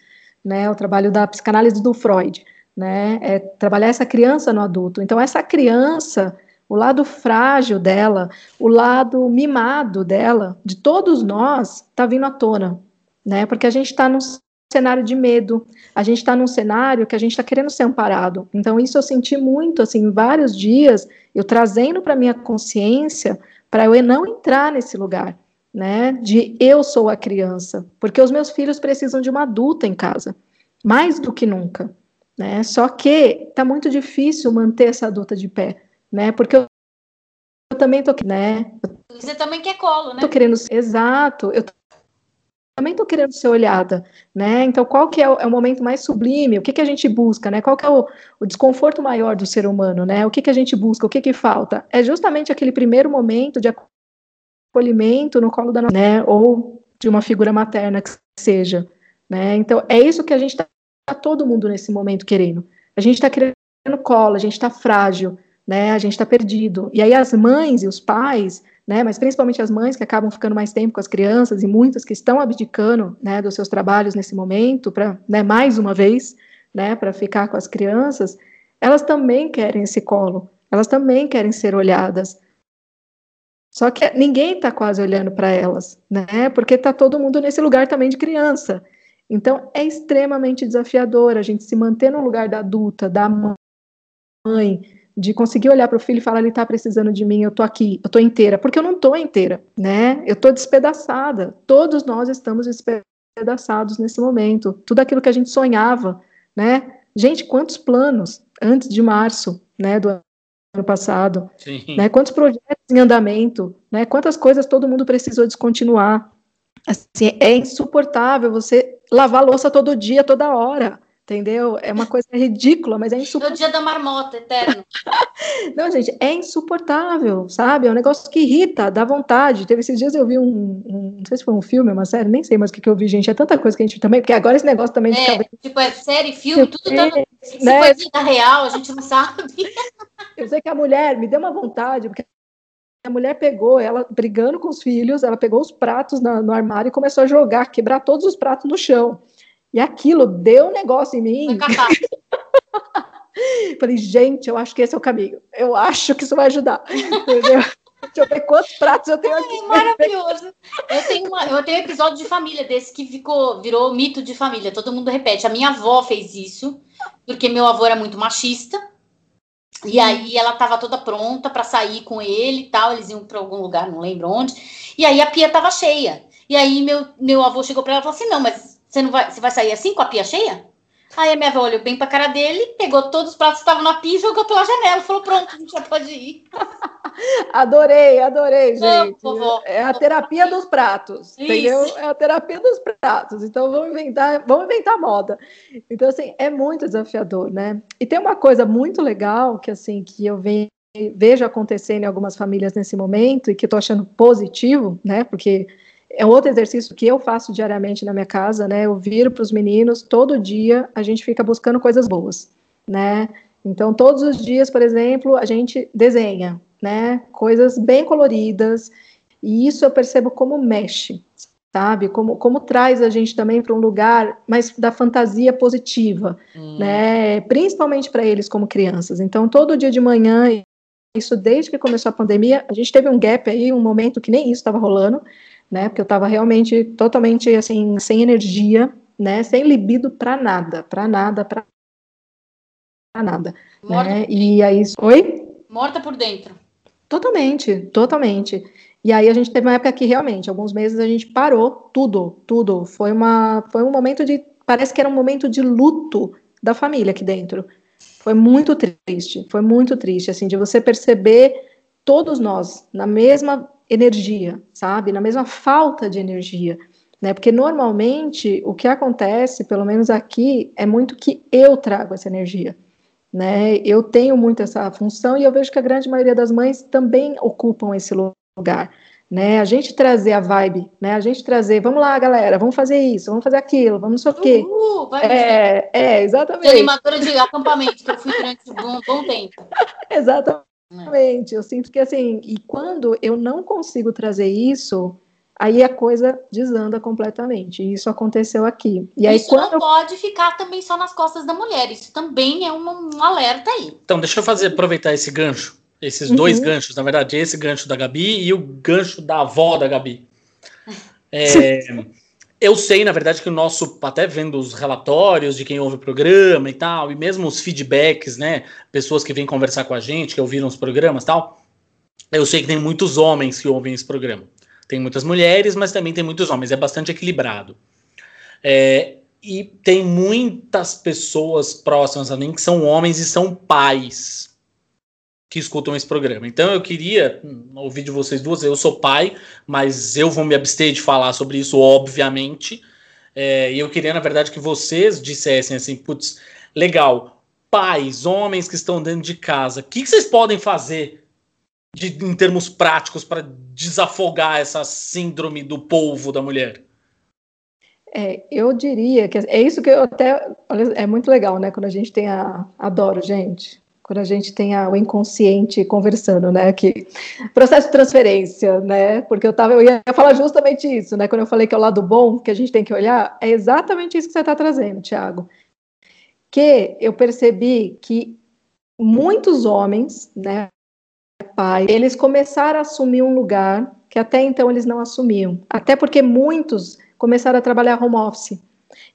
S4: né, o trabalho da psicanálise do Freud, né, é trabalhar essa criança no adulto. Então essa criança, o lado frágil dela, o lado mimado dela, de todos nós, está vindo à tona, né? Porque a gente está num cenário de medo, a gente está num cenário que a gente está querendo ser amparado. Então, isso eu senti muito, assim, vários dias, eu trazendo para minha consciência, para eu não entrar nesse lugar, né? De eu sou a criança, porque os meus filhos precisam de uma adulta em casa, mais do que nunca, né? Só que está muito difícil manter essa adulta de pé, né? Porque eu, eu também tô, né?
S1: Você também quer colo, né?
S4: Tô querendo, exato. Eu também estou querendo ser olhada, né? Então, qual que é o, é o, momento mais sublime? O que, que a gente busca, né? Qual que é o, o desconforto maior do ser humano, né? O que, que a gente busca? O que, que falta? É justamente aquele primeiro momento de acolhimento no colo da nossa, né? Ou de uma figura materna que seja, né? Então, é isso que a gente está tá todo mundo nesse momento querendo. A gente está querendo colo, a gente está frágil, né? A gente está perdido. E aí as mães e os pais né, mas principalmente as mães que acabam ficando mais tempo com as crianças e muitas que estão abdicando, né, dos seus trabalhos nesse momento para, né, mais uma vez, né, para ficar com as crianças, elas também querem esse colo, elas também querem ser olhadas. Só que ninguém está quase olhando para elas, né, porque está todo mundo nesse lugar também de criança. Então é extremamente desafiador a gente se manter no lugar da adulta, da mãe, de conseguir olhar para o filho e falar, ele está precisando de mim, eu estou aqui, eu estou inteira, porque eu não estou inteira, né? Eu estou despedaçada. Todos nós estamos despedaçados nesse momento. Tudo aquilo que a gente sonhava, né? Gente, quantos planos antes de março, né, do ano passado, Sim. né? Quantos projetos em andamento, né? Quantas coisas todo mundo precisou descontinuar. Assim, é insuportável você lavar louça todo dia, toda hora entendeu? É uma coisa ridícula, mas é insuportável.
S1: O dia da marmota, eterno.
S4: não, gente, é insuportável, sabe? É um negócio que irrita, dá vontade. Teve esses dias eu vi um, um não sei se foi um filme, uma série, nem sei mais o que, que eu vi, gente. É tanta coisa que a gente também, porque agora esse negócio também
S1: é, de Tipo, é série, filme, tudo tá no, se né? foi vida real, a gente não sabe.
S4: eu sei que a mulher me deu uma vontade, porque a mulher pegou, ela brigando com os filhos, ela pegou os pratos na, no armário e começou a jogar, quebrar todos os pratos no chão. E aquilo deu um negócio em mim. Falei, gente, eu acho que esse é o caminho. Eu acho que isso vai ajudar. Entendeu? Deixa eu ver quantos pratos eu tenho aqui.
S1: maravilhoso. Eu tenho, uma, eu tenho um episódio de família desse que ficou, virou mito de família. Todo mundo repete. A minha avó fez isso, porque meu avô era muito machista. E aí ela estava toda pronta para sair com ele e tal. Eles iam para algum lugar, não lembro onde. E aí a pia estava cheia. E aí meu, meu avô chegou para ela e falou assim: não, mas você não vai, você vai sair assim com a pia cheia? Aí a minha avó olhou bem pra cara dele, pegou todos os pratos que estavam na pia e jogou pela janela. Falou: pronto, a gente já pode ir.
S4: adorei, adorei, gente. Vovó, é a terapia dos pratos, Isso. entendeu? É a terapia dos pratos. Então vamos inventar, vamos inventar moda. Então assim, é muito desafiador, né? E tem uma coisa muito legal que assim que eu venho vejo acontecendo em algumas famílias nesse momento e que eu tô achando positivo, né? Porque é outro exercício que eu faço diariamente na minha casa, né? Eu viro para os meninos, todo dia a gente fica buscando coisas boas, né? Então, todos os dias, por exemplo, a gente desenha, né? Coisas bem coloridas, e isso eu percebo como mexe, sabe? Como, como traz a gente também para um lugar mais da fantasia positiva, hum. né? Principalmente para eles como crianças. Então, todo dia de manhã, isso desde que começou a pandemia, a gente teve um gap aí, um momento que nem isso estava rolando, né? Porque eu estava realmente totalmente assim, sem energia, né? Sem libido para nada, para nada, para nada. Morta né? E aí, oi?
S1: Morta por dentro.
S4: Totalmente, totalmente. E aí a gente teve uma época que realmente, alguns meses a gente parou tudo, tudo. Foi uma, foi um momento de, parece que era um momento de luto da família aqui dentro. Foi muito triste, foi muito triste, assim, de você perceber todos nós na mesma energia, sabe? Na mesma falta de energia, né? Porque normalmente o que acontece, pelo menos aqui, é muito que eu trago essa energia, né? Eu tenho muito essa função e eu vejo que a grande maioria das mães também ocupam esse lugar né? A gente trazer a vibe, né? A gente trazer, vamos lá, galera, vamos fazer isso, vamos fazer aquilo, vamos não sei o quê.
S1: Uhul, vai
S4: é, é, exatamente.
S1: De animadora de acampamento, que eu fui durante um bom, bom tempo.
S4: exatamente. Eu sinto que assim, e quando eu não consigo trazer isso, aí a coisa desanda completamente. E isso aconteceu aqui. E aí,
S1: isso
S4: quando
S1: não pode ficar também só nas costas da mulher. Isso também é um, um alerta aí.
S2: Então, deixa eu fazer, aproveitar esse gancho esses uhum. dois ganchos, na verdade, esse gancho da Gabi e o gancho da avó da Gabi. É, eu sei, na verdade, que o nosso, até vendo os relatórios de quem ouve o programa e tal, e mesmo os feedbacks, né? Pessoas que vêm conversar com a gente, que ouviram os programas e tal, eu sei que tem muitos homens que ouvem esse programa. Tem muitas mulheres, mas também tem muitos homens, é bastante equilibrado. É, e tem muitas pessoas próximas a mim que são homens e são pais que escutam esse programa. Então eu queria hum, ouvir de vocês duas. Eu sou pai, mas eu vou me abster de falar sobre isso, obviamente. É, e eu queria, na verdade, que vocês dissessem assim: putz, legal, pais, homens que estão dentro de casa, o que, que vocês podem fazer de, em termos práticos para desafogar essa síndrome do polvo da mulher?
S4: É, eu diria que é isso que eu até. É muito legal, né? Quando a gente tem a. Adoro, gente quando a gente tem a, o inconsciente conversando, né? Que processo de transferência, né? Porque eu tava, eu ia falar justamente isso, né? Quando eu falei que é o lado bom que a gente tem que olhar, é exatamente isso que você está trazendo, Tiago. Que eu percebi que muitos homens, né, pai, eles começaram a assumir um lugar que até então eles não assumiam. Até porque muitos começaram a trabalhar home office.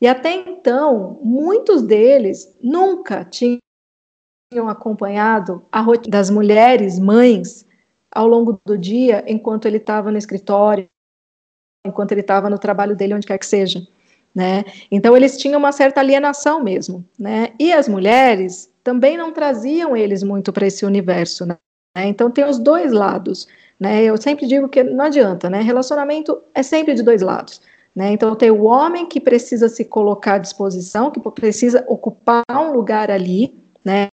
S4: E até então, muitos deles nunca tinham tinham acompanhado a rotina das mulheres, mães, ao longo do dia, enquanto ele estava no escritório, enquanto ele estava no trabalho dele, onde quer que seja. Né? Então eles tinham uma certa alienação mesmo, né? E as mulheres também não traziam eles muito para esse universo, né? Então tem os dois lados, né? Eu sempre digo que não adianta, né? Relacionamento é sempre de dois lados, né? Então tem o homem que precisa se colocar à disposição, que precisa ocupar um lugar ali, né?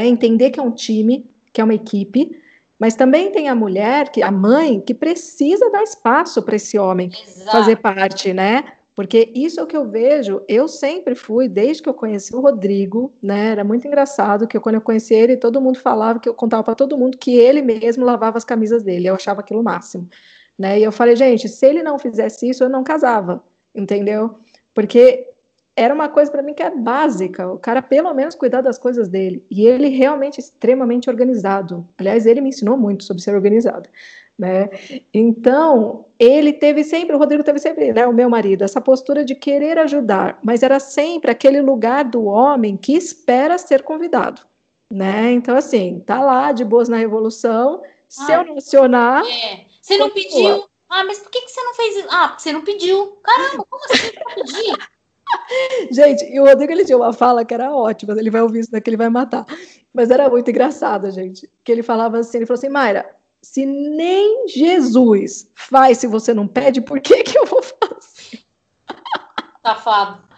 S4: É entender que é um time, que é uma equipe, mas também tem a mulher, que a mãe, que precisa dar espaço para esse homem Exato. fazer parte, né? Porque isso é o que eu vejo, eu sempre fui, desde que eu conheci o Rodrigo, né? Era muito engraçado que eu, quando eu conheci ele, todo mundo falava que eu contava para todo mundo que ele mesmo lavava as camisas dele. Eu achava aquilo o máximo, né? E eu falei, gente, se ele não fizesse isso, eu não casava, entendeu? Porque era uma coisa para mim que é básica, o cara pelo menos cuidar das coisas dele. E ele realmente é extremamente organizado. Aliás, ele me ensinou muito sobre ser organizado, né? Então, ele teve sempre, o Rodrigo teve sempre, né, o meu marido, essa postura de querer ajudar, mas era sempre aquele lugar do homem que espera ser convidado, né? Então, assim, tá lá de boas na revolução, se eu não acionar...
S1: É. Você não pediu... Ah, mas por que, que você não fez isso? Ah, porque você não pediu. Caramba, como assim? Não pedir?
S4: Gente, e o Rodrigo ele tinha uma fala que era ótima, ele vai ouvir isso daqui, ele vai matar. Mas era muito engraçado, gente. Que ele falava assim, ele falou assim, Mayra, se nem Jesus faz se você não pede, por que que eu vou fazer?
S1: Safado.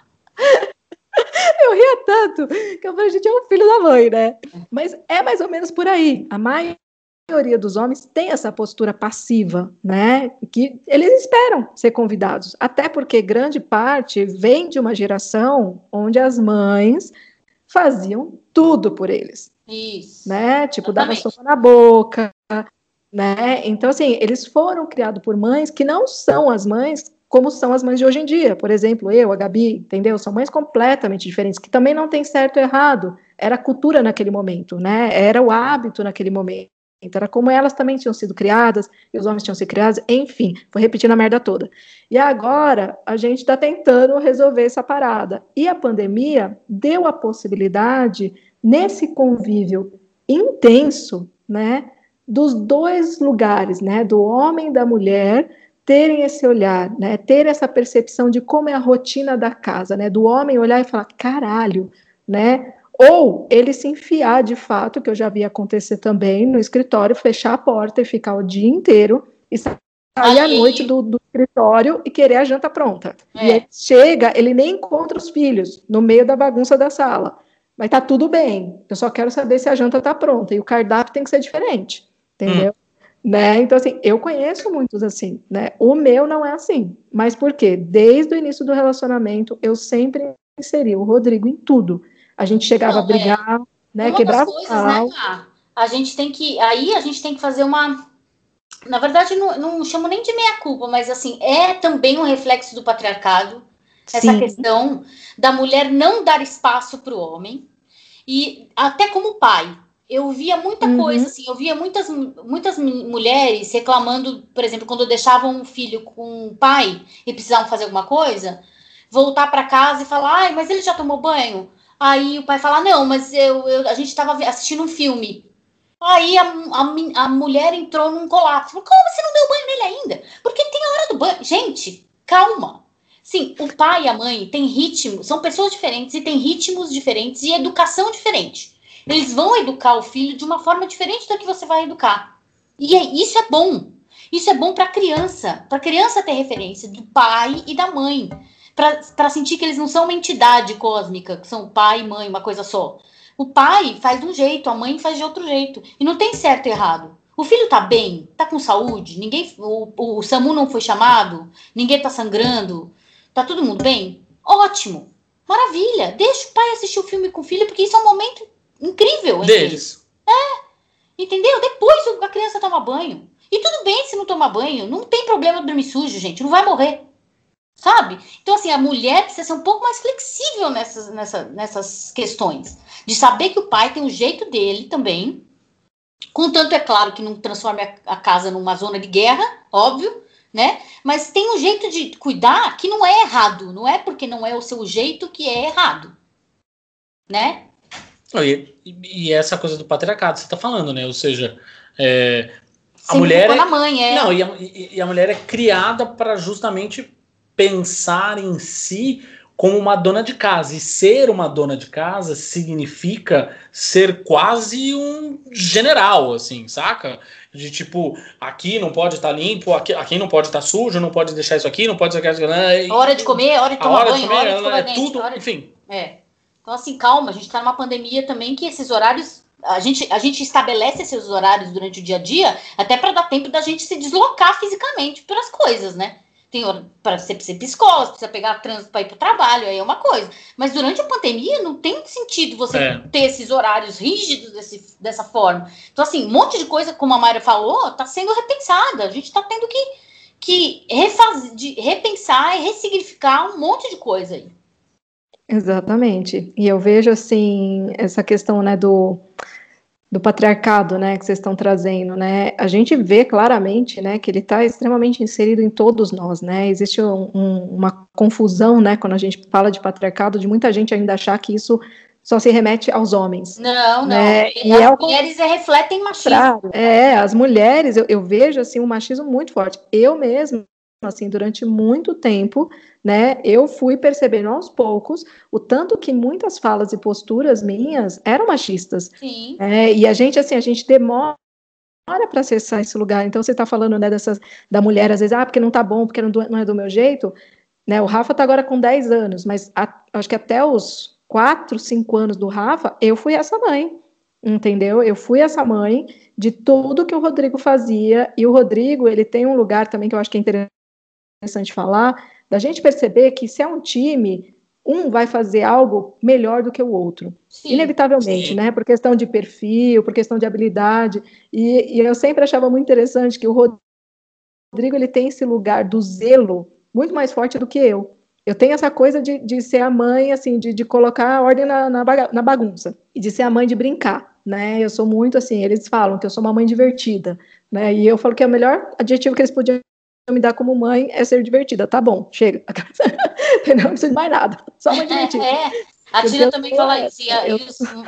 S4: Eu ria tanto que eu falei, gente, é um filho da mãe, né? Mas é mais ou menos por aí. A mãe maioria dos homens tem essa postura passiva, né? Que eles esperam ser convidados, até porque grande parte vem de uma geração onde as mães faziam tudo por eles.
S1: Isso.
S4: Né? Tipo, dava sopa na boca, né? Então, assim, eles foram criados por mães que não são as mães como são as mães de hoje em dia. Por exemplo, eu, a Gabi, entendeu? São mães completamente diferentes, que também não tem certo ou errado. Era a cultura naquele momento, né? Era o hábito naquele momento. Então, era como elas também tinham sido criadas, e os homens tinham sido criados, enfim, foi repetindo a merda toda. E agora a gente está tentando resolver essa parada. E a pandemia deu a possibilidade, nesse convívio intenso, né, dos dois lugares, né, do homem e da mulher, terem esse olhar, né, ter essa percepção de como é a rotina da casa, né, do homem olhar e falar, caralho, né, Ou ele se enfiar de fato, que eu já vi acontecer também no escritório, fechar a porta e ficar o dia inteiro e sair à noite do, do, escritório e querer a janta pronta. É. E aí chega, ele nem encontra os filhos no meio da bagunça da sala. Mas tá tudo bem. Eu só quero saber se a janta tá pronta. E o cardápio tem que ser diferente. Entendeu? Hum. Né? Então, assim, eu conheço muitos assim, né? O meu não é assim. Mas por quê? Desde o início do relacionamento, eu sempre inseri o Rodrigo em tudo. A gente chegava não, a brigar, é. né? Uma quebrava
S1: coisas, né, A gente tem que. Aí a gente tem que fazer uma. Na verdade, não, não chamo nem de meia-culpa, mas assim, é também um reflexo do patriarcado. Sim. Essa questão da mulher não dar espaço para o homem. E até como pai, eu via muita uhum. coisa, assim, eu via muitas, muitas mulheres reclamando, por exemplo, quando deixavam um filho com o pai e precisavam fazer alguma coisa, voltar para casa e falar, ai, mas ele já tomou banho? Aí o pai fala, não, mas eu, eu a gente estava assistindo um filme. Aí a, a, a, mulher entrou num colapso. Como você não deu banho nele ainda? Porque tem a hora do banho. Gente, calma. Sim, o pai e a mãe têm ritmo, são pessoas diferentes e têm ritmos diferentes e educação diferente. Eles vão educar o filho de uma forma diferente da que você vai educar. E é, isso é bom. Isso é bom para a criança, para a criança ter referência do pai e da mãe, para sentir que eles não são uma entidade cósmica, que são pai e mãe, uma coisa só. O pai faz de um jeito, a mãe faz de outro jeito. E não tem certo e errado. O filho tá bem, tá com saúde, ninguém, o, o SAMU não foi chamado, ninguém tá sangrando, tá todo mundo bem? Ótimo, maravilha. Deixa o pai assistir o filme com o filho, porque isso é um momento incrível.
S2: Deles.
S1: É. Entendeu? Depois a criança toma banho. E tudo bem se não tomar banho. Não tem problema dormir sujo, gente. Não vai morrer. Sabe? Então, assim, a mulher precisa ser um pouco mais flexível nessas, nessa, nessas questões. De saber que o pai tem o jeito dele também. Contanto, é claro, que não transforme a, a casa numa zona de guerra, óbvio, né? Mas tem um jeito de cuidar que não é errado. Não é porque não é o seu jeito que é errado. Né?
S2: E, e essa coisa do patriarcado, você está falando, né? Ou seja, é, a mulher. É,
S1: mãe, é.
S2: Não, e a, e a mulher é criada para justamente pensar em si como uma dona de casa. E ser uma dona de casa significa ser quase um general, assim, saca? De tipo, aqui não pode estar tá limpo, aqui, aqui não pode estar tá sujo, não pode deixar isso aqui, não pode deixar isso aqui.
S1: Hora de comer, hora de tomar
S2: hora
S1: banho,
S2: de comer,
S1: hora de escovar
S2: é tudo,
S1: hora de...
S2: enfim.
S1: É. Então, assim, calma, a gente está numa pandemia também que esses horários. A gente, a gente estabelece esses horários durante o dia a dia até para dar tempo da gente se deslocar fisicamente pelas coisas, né? Tem para você precisa psicólogo, precisa pegar trânsito para ir para o trabalho, aí é uma coisa. Mas durante a pandemia não tem sentido você é. ter esses horários rígidos desse, dessa forma. Então, assim, um monte de coisa, como a Mayra falou, está sendo repensada. A gente está tendo que, que refaz, de, repensar e ressignificar um monte de coisa aí.
S4: Exatamente. E eu vejo assim essa questão, né, do do patriarcado, né, que vocês estão trazendo, né, a gente vê claramente, né, que ele está extremamente inserido em todos nós, né, existe um, um, uma confusão, né, quando a gente fala de patriarcado, de muita gente ainda achar que isso só se remete aos homens.
S1: Não, né? não. E as é mulheres refletem machismo.
S4: É, as mulheres, eu, eu vejo, assim, um machismo muito forte. Eu mesma, assim, durante muito tempo, né, eu fui percebendo aos poucos o tanto que muitas falas e posturas minhas eram machistas.
S1: Sim.
S4: É, e a gente, assim, a gente demora para acessar esse lugar. Então, você está falando, né, dessas, da mulher, às vezes, ah, porque não tá bom, porque não, não é do meu jeito, né, o Rafa tá agora com 10 anos, mas a, acho que até os 4, 5 anos do Rafa, eu fui essa mãe, entendeu? Eu fui essa mãe de tudo que o Rodrigo fazia, e o Rodrigo, ele tem um lugar também que eu acho que é interessante falar, da gente perceber que se é um time, um vai fazer algo melhor do que o outro. Sim, Inevitavelmente, sim. né? Por questão de perfil, por questão de habilidade. E, e, eu sempre achava muito interessante que o Rodrigo ele tem esse lugar do zelo muito mais forte do que eu. Eu tenho essa coisa de, de ser a mãe, assim, de, de colocar a ordem na, na bagunça. E de ser a mãe de brincar, né? Eu sou muito assim, eles falam que eu sou uma mãe divertida, né? E eu falo que é o melhor adjetivo que eles podiam me dar como mãe é ser divertida. Tá bom, chega. Entendeu? Não preciso de mais nada. Só uma divertida.
S1: É, A Tina também fala isso. Eu...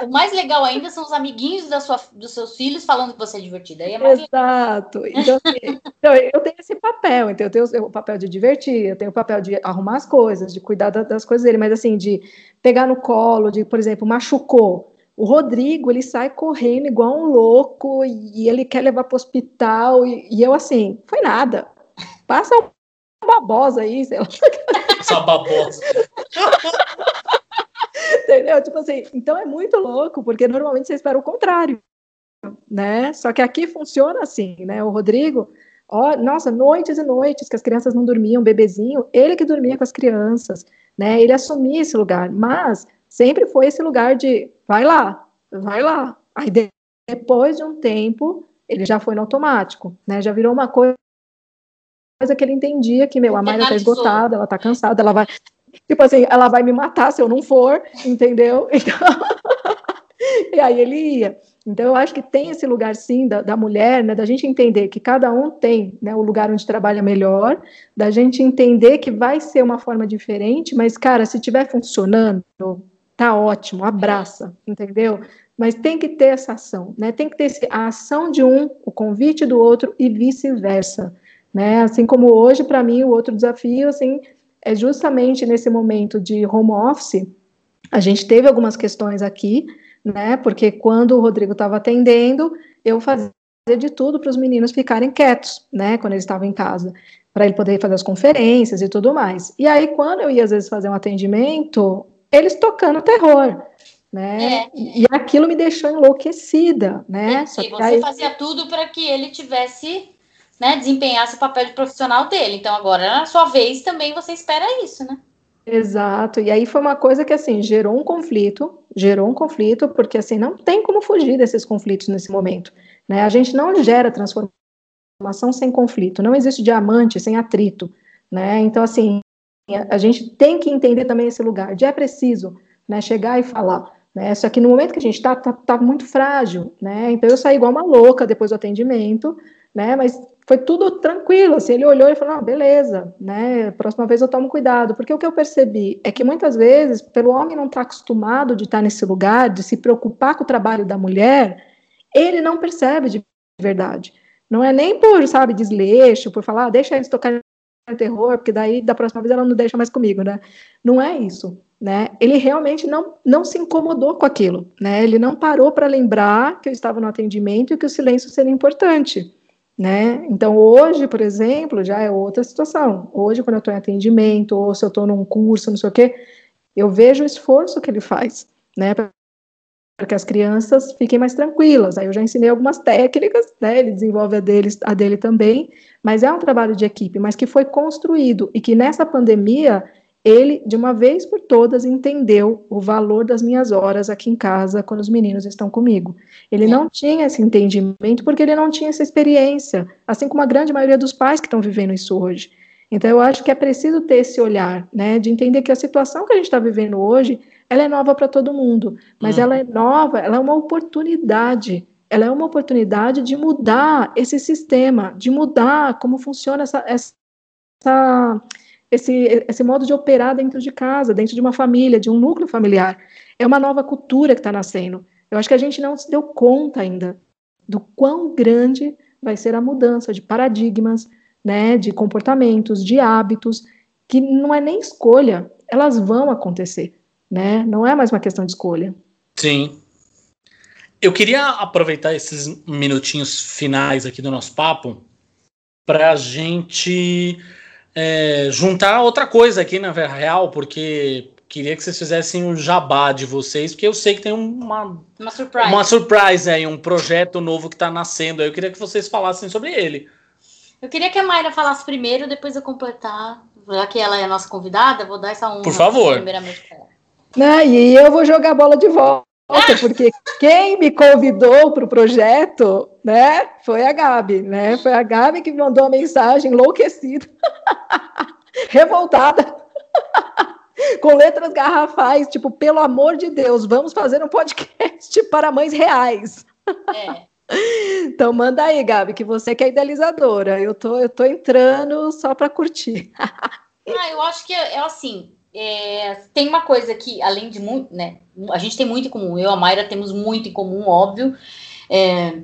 S1: o mais legal ainda são os amiguinhos da sua, dos seus filhos falando que você é divertida. É
S4: Exato. Então, assim, então, eu tenho esse papel. Então, eu tenho o papel de divertir, eu tenho o papel de arrumar as coisas, de cuidar das coisas dele, mas assim, de pegar no colo, de, por exemplo, machucou. O Rodrigo, ele sai correndo igual um louco e ele quer levar para o hospital. E, e, eu, assim, foi nada. Passa uma babosa aí, sei lá.
S2: Essa babosa.
S4: Entendeu? Tipo assim, então é muito louco, porque normalmente você espera o contrário, né? Só que aqui funciona assim, né? O Rodrigo, ó, nossa, noites e noites que as crianças não dormiam, bebezinho, ele que dormia com as crianças, né? Ele assumia esse lugar, mas sempre foi esse lugar de vai lá, vai lá. Aí depois de um tempo, ele já foi no automático, né? Já virou uma coisa que ele entendia que, meu, a Mayra tá esgotada, ela tá cansada, ela vai, Tipo assim, ela vai me matar se eu não for, entendeu? Então, e aí ele ia. Então, eu acho que tem esse lugar, sim, da, da mulher, né, da gente entender que cada um tem né, o lugar onde trabalha melhor, da gente entender que vai ser uma forma diferente, mas, cara, se estiver funcionando, tá ótimo, abraça, entendeu? Mas tem que ter essa ação, né? Tem que ter a ação de um, o convite do outro e vice-versa, né? Assim como hoje, para mim, o outro desafio, assim, é justamente nesse momento de home office, a gente teve algumas questões aqui, né? Porque quando o Rodrigo estava atendendo, eu fazia de tudo para os meninos ficarem quietos, né? Quando eles estavam em casa, para ele poder fazer as conferências e tudo mais. E aí, quando eu ia às vezes fazer um atendimento, eles tocando terror. Né? É. E aquilo me deixou enlouquecida, né?
S1: E você aí... fazia tudo para que ele tivesse né, desempenhasse o papel de profissional dele. Então agora, na sua vez, também você espera isso, né?
S4: Exato. E aí foi uma coisa que assim gerou um conflito, gerou um conflito, porque assim não tem como fugir desses conflitos nesse momento, né? A gente não gera transformação sem conflito, não existe diamante sem atrito, né? Então assim, a gente tem que entender também esse lugar de é preciso, né, chegar e falar, né? Só que no momento que a gente está tá, tá muito frágil, né? Então eu saí igual uma louca depois do atendimento, né? Mas foi tudo tranquilo, assim, ele olhou e falou, não, beleza, né, próxima vez eu tomo cuidado, porque o que eu percebi é que muitas vezes, pelo homem não estar tá acostumado de estar nesse lugar, de se preocupar com o trabalho da mulher, ele não percebe de verdade, não é nem por, sabe, desleixo, por falar, ah, deixa eles tocar terror, porque daí da próxima vez ela não deixa mais comigo, né, não é isso, né, ele realmente não, não se incomodou com aquilo, né, ele não parou para lembrar que eu estava no atendimento e que o silêncio seria importante, né? Então, hoje, por exemplo, já é outra situação. Hoje, quando eu estou em atendimento, ou se eu estou num curso, não sei o quê, eu vejo o esforço que ele faz, né? Para que as crianças fiquem mais tranquilas. Aí eu já ensinei algumas técnicas, né? Ele desenvolve a a dele também, mas é um trabalho de equipe, mas que foi construído e que nessa pandemia ele, de uma vez por todas, entendeu o valor das minhas horas aqui em casa quando os meninos estão comigo. Ele não tinha esse entendimento porque ele não tinha essa experiência, assim como a grande maioria dos pais que estão vivendo isso hoje. Então, eu acho que é preciso ter esse olhar, né, de entender que a situação que a gente está vivendo hoje, ela é nova para todo mundo, mas hum. ela é nova, ela é uma oportunidade. Ela é uma oportunidade de mudar esse sistema, de mudar como funciona essa, essa esse, esse modo de operar dentro de casa, dentro de uma família, de um núcleo familiar. É uma nova cultura que está nascendo. Eu acho que a gente não se deu conta ainda do quão grande vai ser a mudança de paradigmas, né, de comportamentos, de hábitos, que não é nem escolha, elas vão acontecer, né? Não é mais uma questão de escolha.
S2: Sim. Eu queria aproveitar esses minutinhos finais aqui do nosso papo para a gente é, juntar outra coisa aqui na Real, porque queria que vocês fizessem um jabá de vocês, porque eu sei que tem uma,
S1: uma surprise,
S2: uma surprise aí, um projeto novo que está nascendo. Eu queria que vocês falassem sobre ele.
S1: Eu queria que a Mayra falasse primeiro, depois eu completar. Já que ela é a nossa convidada, vou dar essa honra.
S2: Por favor.
S1: Primeiramente pra ela.
S4: Não, e eu vou jogar a bola de volta, porque quem me convidou para o projeto, né, foi a Gabi, né? Foi a Gabi que me mandou a mensagem enlouquecida, revoltada, com letras garrafais, tipo, pelo amor de Deus, vamos fazer um podcast para mães reais. É. Então manda aí, Gabi, que você que é idealizadora. Eu tô, eu tô entrando só para curtir.
S1: ah, eu acho que é, é assim, é, tem uma coisa que, além de muito, né? A gente tem muito em comum. Eu e a Mayra temos muito em comum, óbvio. É,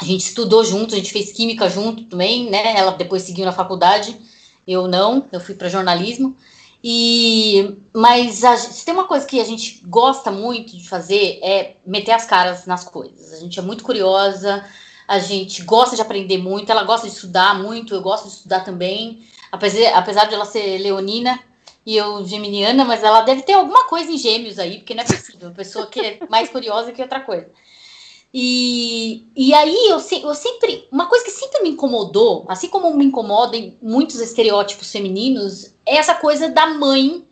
S1: a gente estudou junto, a gente fez química junto também, né? Ela depois seguiu na faculdade, eu não, eu fui para jornalismo. E mas a, se tem uma coisa que a gente gosta muito de fazer é meter as caras nas coisas. A gente é muito curiosa, a gente gosta de aprender muito, ela gosta de estudar muito, eu gosto de estudar também. Apesar, apesar de ela ser leonina e eu geminiana, mas ela deve ter alguma coisa em gêmeos aí, porque não é possível, uma pessoa que é mais curiosa que outra coisa. E, e aí eu, eu sempre. Uma coisa que sempre me incomodou, assim como me incomoda em muitos estereótipos femininos, é essa coisa da mãe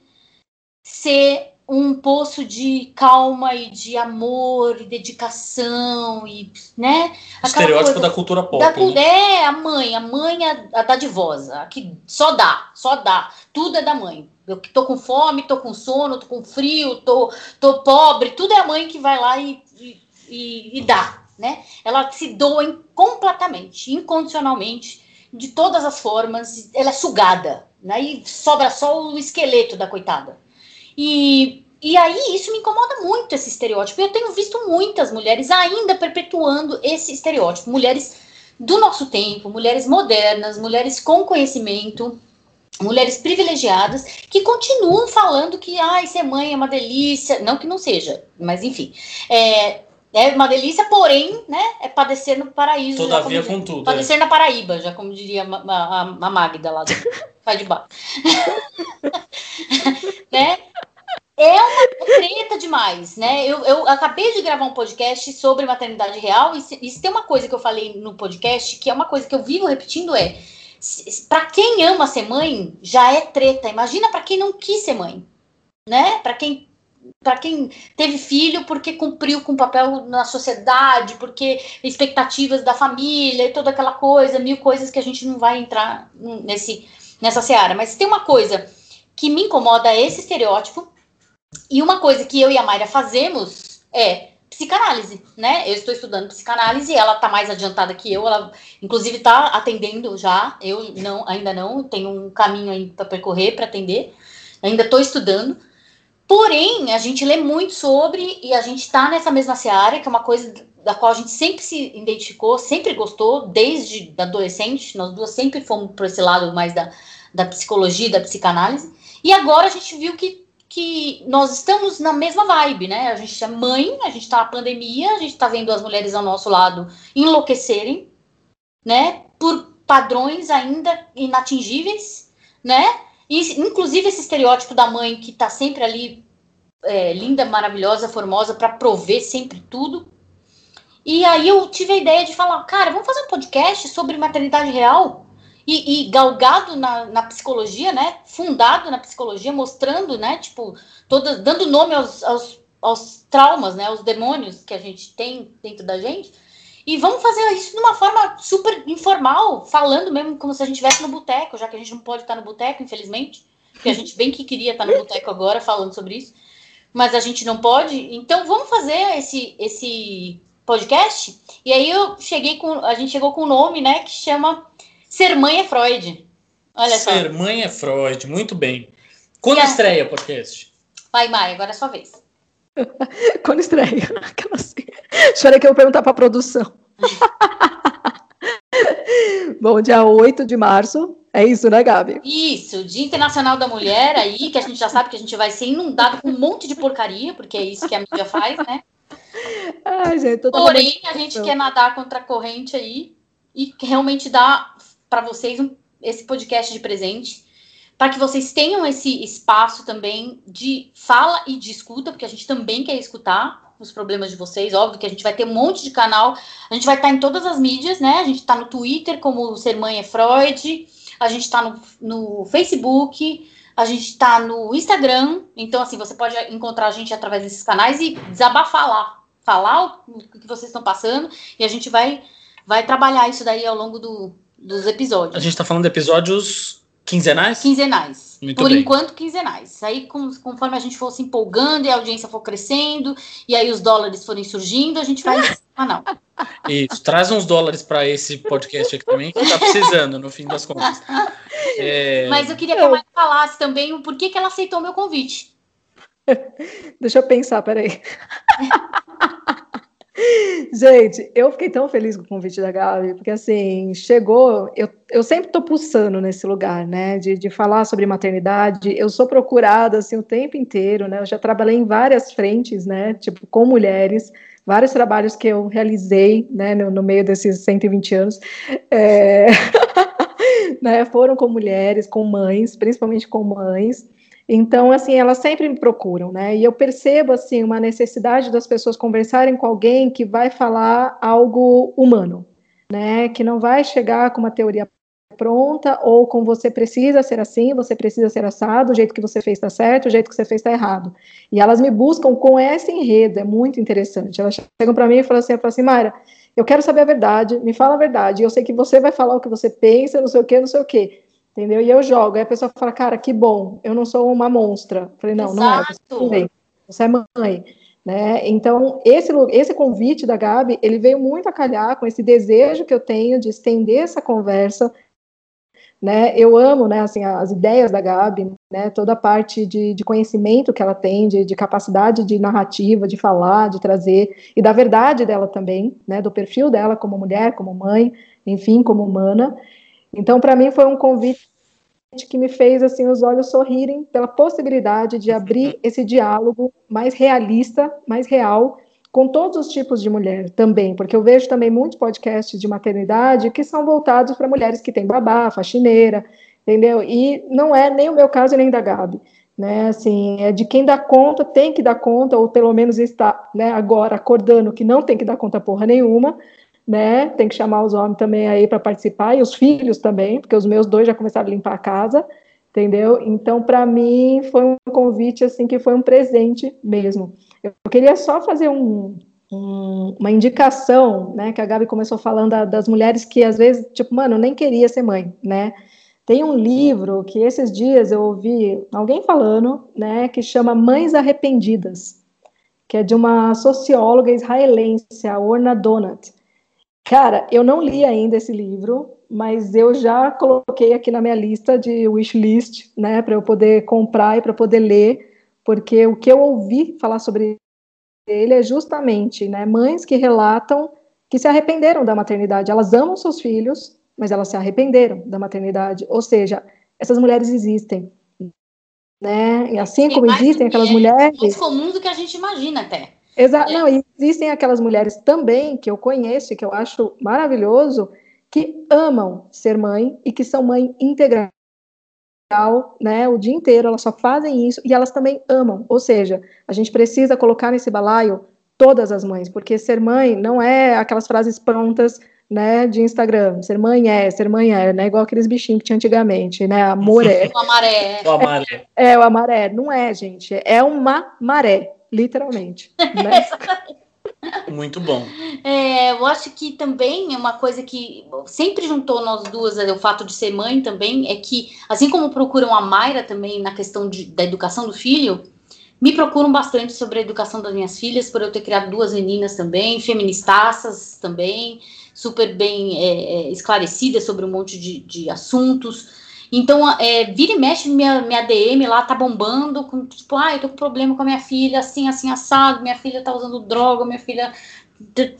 S1: ser um poço de calma e de amor e dedicação e, né?
S2: Estereótipo da cultura pop. Da,
S1: né? É, a mãe, a mãe a, a dadivosa, a que só dá, só dá. Tudo é da mãe. Eu tô com fome, tô com sono, tô com frio, tô, tô pobre, tudo é a mãe que vai lá e, e e, e dá, né? Ela se doa completamente, incondicionalmente, de todas as formas, ela é sugada, né? E sobra só o esqueleto da coitada. E, e aí isso me incomoda muito, esse estereótipo. Eu tenho visto muitas mulheres ainda perpetuando esse estereótipo. Mulheres do nosso tempo, mulheres modernas, mulheres com conhecimento, mulheres privilegiadas que continuam falando que ah, ser mãe é uma delícia, não que não seja, mas enfim, é, é uma delícia, porém, né, é padecer no paraíso.
S2: Todavia, com tudo.
S1: Padecer é. na Paraíba, já como diria a, a, a Magda lá do Faz de Baixo. né? É uma treta demais, né? Eu, eu acabei de gravar um podcast sobre maternidade real e se, e se tem uma coisa que eu falei no podcast, que é uma coisa que eu vivo repetindo, é para quem ama ser mãe, já é treta. Imagina para quem não quis ser mãe, né? Para quem para quem teve filho porque cumpriu com o papel na sociedade, porque expectativas da família e toda aquela coisa, mil coisas que a gente não vai entrar nesse, nessa seara. Mas tem uma coisa que me incomoda esse estereótipo, e uma coisa que eu e a Mayra fazemos é psicanálise, né? Eu estou estudando psicanálise, ela está mais adiantada que eu, ela inclusive está atendendo já, eu não, ainda não, tenho um caminho aí para percorrer para atender, ainda estou estudando. Porém, a gente lê muito sobre e a gente está nessa mesma seara, que é uma coisa da qual a gente sempre se identificou, sempre gostou, desde adolescente. Nós duas sempre fomos por esse lado mais da, da psicologia, da psicanálise. E agora a gente viu que, que nós estamos na mesma vibe, né? A gente é mãe, a gente está na pandemia, a gente está vendo as mulheres ao nosso lado enlouquecerem, né? Por padrões ainda inatingíveis, né? E, inclusive esse estereótipo da mãe que tá sempre ali é, linda, maravilhosa, formosa para prover sempre tudo. E aí eu tive a ideia de falar, cara, vamos fazer um podcast sobre maternidade real e, e galgado na, na, psicologia, né? Fundado na psicologia, mostrando, né? Tipo, toda, dando nome aos, aos, aos traumas, né? Aos demônios que a gente tem dentro da gente. E vamos fazer isso de uma forma super informal, falando mesmo como se a gente estivesse no boteco, já que a gente não pode estar no boteco, infelizmente. Porque a gente bem que queria estar no boteco agora falando sobre isso. Mas a gente não pode. Então vamos fazer esse, esse podcast. E aí eu cheguei com. A gente chegou com um nome, né? Que chama Ser Mãe é Freud.
S2: Olha só. Ser Mãe é Freud, muito bem. Quando a... estreia o podcast?
S1: Vai, Mai, agora é a sua vez.
S4: Quando estreia? Assim. Espera que eu vou perguntar para a produção. Bom, dia 8 de março. É isso, né, Gabi?
S1: Isso, Dia Internacional da Mulher aí, que a gente já sabe que a gente vai ser inundado com um monte de porcaria, porque é isso que a mídia faz, né?
S4: Ai, gente,
S1: Porém, a gente quer nadar contra a corrente aí e realmente dar para vocês um, esse podcast de presente, para que vocês tenham esse espaço também de fala e de escuta, porque a gente também quer escutar os problemas de vocês. Óbvio que a gente vai ter um monte de canal, a gente vai estar em todas as mídias, né? A gente está no Twitter, como Ser Mãe é Freud, a gente está no, no Facebook, a gente está no Instagram. Então, assim, você pode encontrar a gente através desses canais e desabafar lá. Falar o que vocês estão passando e a gente vai, vai trabalhar isso daí ao longo do, dos episódios.
S2: A gente está falando de episódios quinzenais?
S1: Quinzenais. Muito Por bem. enquanto, quinzenais. Aí, conforme a gente for se empolgando e a audiência for crescendo, e aí os dólares forem surgindo, a gente vai não.
S2: Isso, traz uns dólares para esse podcast aqui também, que tá precisando, no fim das contas. É...
S1: Mas eu queria que a Maia falasse também o porquê que ela aceitou o meu convite.
S4: Deixa eu pensar, peraí. Gente, eu fiquei tão feliz com o convite da Gabi, porque assim, chegou, eu, eu sempre tô pulsando nesse lugar, né, de, de falar sobre maternidade, eu sou procurada, assim, o tempo inteiro, né, eu já trabalhei em várias frentes, né, tipo, com mulheres, vários trabalhos que eu realizei, né, no, no meio desses 120 anos, é... né, foram com mulheres, com mães, principalmente com mães, então, assim, elas sempre me procuram, né? E eu percebo, assim, uma necessidade das pessoas conversarem com alguém que vai falar algo humano, né? Que não vai chegar com uma teoria pronta ou com você precisa ser assim, você precisa ser assado, o jeito que você fez está certo, o jeito que você fez está errado. E elas me buscam com esse enredo, é muito interessante. Elas chegam para mim e falam assim, falam assim, Mayra, eu quero saber a verdade, me fala a verdade, eu sei que você vai falar o que você pensa, não sei o que, não sei o que entendeu? E eu jogo, aí a pessoa fala, cara, que bom, eu não sou uma monstra. Eu falei, não, Exato. não é, você também, você é mãe. Né? Então, esse, esse convite da Gabi, ele veio muito a calhar com esse desejo que eu tenho de estender essa conversa, né? Eu amo, né, assim, as ideias da Gabi, né, toda a parte de, de conhecimento que ela tem, de, de, capacidade de narrativa, de falar, de trazer, e da verdade dela também, né, do perfil dela como mulher, como mãe, enfim, como humana, então, para mim, foi um convite que me fez assim os olhos sorrirem pela possibilidade de abrir esse diálogo mais realista, mais real, com todos os tipos de mulher também, porque eu vejo também muitos podcasts de maternidade que são voltados para mulheres que têm babá, faxineira, entendeu? E não é nem o meu caso nem da Gabi. Né, assim, é de quem dá conta, tem que dar conta, ou pelo menos está né, agora acordando que não tem que dar conta porra nenhuma, né? Tem que chamar os homens também aí para participar e os filhos também, porque os meus dois já começaram a limpar a casa, entendeu? Então, para mim, foi um convite assim que foi um presente mesmo. Eu queria só fazer um, um, uma indicação, né? Que a Gabi começou falando da, das mulheres que às vezes, tipo, mano, nem queria ser mãe, né? Tem um livro que esses dias eu ouvi alguém falando, né? Que chama Mães Arrependidas, que é de uma socióloga israelense, a Orna Donat. Cara, eu não li ainda esse livro, mas eu já coloquei aqui na minha lista de wishlist, né, para eu poder comprar e para poder ler, porque o que eu ouvi falar sobre ele é justamente, né, mães que relatam que se arrependeram da maternidade. Elas amam seus filhos, mas elas se arrependeram da maternidade. Ou seja, essas mulheres existem, né? E assim como existem aquelas mulheres
S1: mais comum do que a gente imagina até.
S4: Exato. É. Não, existem aquelas mulheres também que eu conheço, que eu acho maravilhoso, que amam ser mãe e que são mãe integral, né? O dia inteiro elas só fazem isso e elas também amam. Ou seja, a gente precisa colocar nesse balaio todas as mães, porque ser mãe não é aquelas frases prontas, né, de Instagram. Ser mãe é, ser mãe é, né? Igual aqueles bichinhos que tinha antigamente, né? Amor é.
S1: O amaré.
S2: O amaré.
S4: É, é, o amaré. Não é, gente. É uma maré literalmente. Né?
S2: Muito bom.
S1: É, eu acho que também é uma coisa que sempre juntou nós duas, é, o fato de ser mãe também, é que, assim como procuram a Mayra também na questão de, da educação do filho, me procuram bastante sobre a educação das minhas filhas, por eu ter criado duas meninas também, feministaças também, super bem é, é, esclarecidas sobre um monte de, de assuntos. Então, é, vira e mexe, minha, minha DM lá tá bombando, com, tipo, ah, eu tô com problema com a minha filha, assim, assim, assado, minha filha tá usando droga, minha filha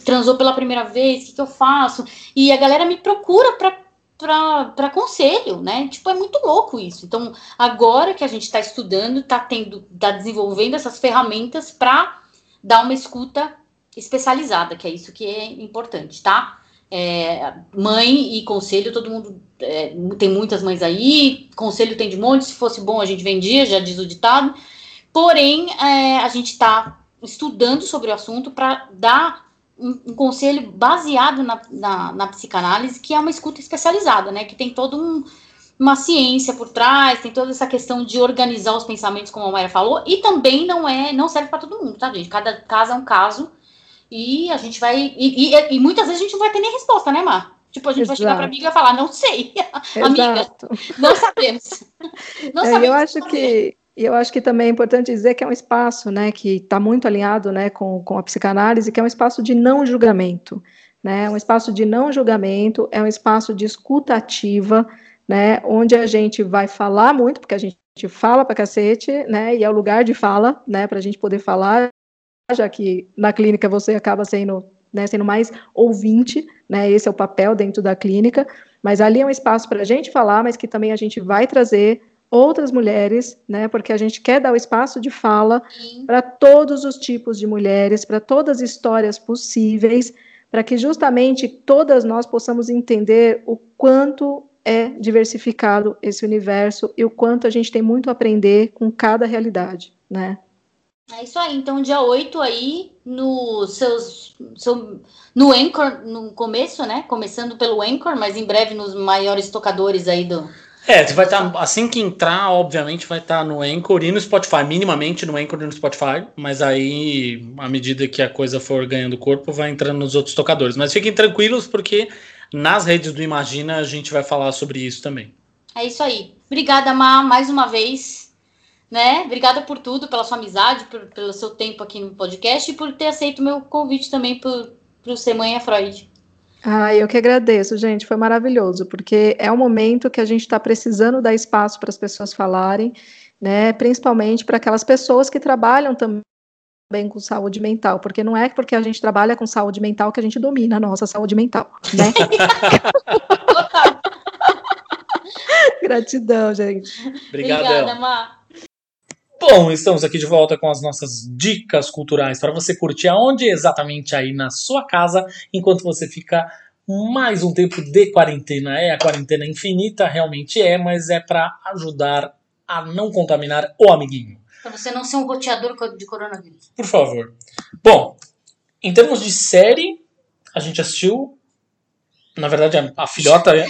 S1: transou pela primeira vez, o que, que eu faço? E a galera me procura pra, pra conselho, né? Tipo, é muito louco isso. Então, agora que a gente tá estudando, tá tendo, tá desenvolvendo essas ferramentas para dar uma escuta especializada, que é isso que é importante, tá? É, mãe e conselho, todo mundo é, tem muitas mães aí, conselho tem de monte, se fosse bom a gente vendia, já diz o ditado. Porém, é, a gente está estudando sobre o assunto para dar um, um, conselho baseado na, na, na, psicanálise, que é uma escuta especializada, né? Que tem toda um, uma ciência por trás, tem toda essa questão de organizar os pensamentos, como a Mayra falou, e também não é, não serve para todo mundo, tá, gente? Cada caso é um caso e a gente vai. E, e, e, muitas vezes a gente não vai ter nem resposta, né, Mar? Tipo, a gente Exato. vai chegar pra amiga e falar, não sei. amiga, não sabemos.
S4: Não é, sabemos. Eu acho que eu acho que também é importante dizer que é um espaço, né, que está muito alinhado, né, com, com a psicanálise, que é um espaço de não julgamento, né, um espaço de não julgamento, é um espaço de escuta ativa, né, onde a gente vai falar muito, porque a gente fala para cacete, né, e é o lugar de fala, né, para a gente poder falar, já que na clínica você acaba sendo, né, sendo mais ouvinte, né, esse é o papel dentro da clínica, mas ali é um espaço para a gente falar, mas que também a gente vai trazer outras mulheres, né, porque a gente quer dar o espaço de fala para todos os tipos de mulheres, para todas as histórias possíveis, para que justamente todas nós possamos entender o quanto é diversificado esse universo e o quanto a gente tem muito a aprender com cada realidade, né?
S1: É isso aí. Então, dia 8 aí, no seus, seu, no Anchor, no começo, né? Começando pelo Anchor, mas em breve nos maiores tocadores aí do.
S2: É, vai estar, tá, assim que entrar, obviamente, vai estar tá no Anchor e no Spotify, minimamente no Anchor e no Spotify, mas aí, à medida que a coisa for ganhando corpo, vai entrando nos outros tocadores. Mas fiquem tranquilos, porque nas redes do Imagina a gente vai falar sobre isso também.
S1: É isso aí. Obrigada, Má, mais uma vez. Né? Obrigada por tudo, pela sua amizade, por, pelo seu tempo aqui no podcast e por ter aceito o meu convite também para o Semanha Freud.
S4: Ah, eu que agradeço, gente. Foi maravilhoso, porque é um momento que a gente está precisando dar espaço para as pessoas falarem, né? Principalmente para aquelas pessoas que trabalham também bem com saúde mental, porque não é porque a gente trabalha com saúde mental que a gente domina a nossa saúde mental, né? Gratidão, gente.
S2: Obrigada,
S1: Obrigada Má.
S2: Bom, estamos aqui de volta com as nossas dicas culturais para você curtir aonde exatamente aí na sua casa, enquanto você fica mais um tempo de quarentena. É a quarentena infinita, realmente é, mas é para ajudar a não contaminar o amiguinho.
S1: Para você não ser um roteador de coronavírus.
S2: Por favor. Bom, em termos de série, a gente assistiu. Na verdade, a, a filhota.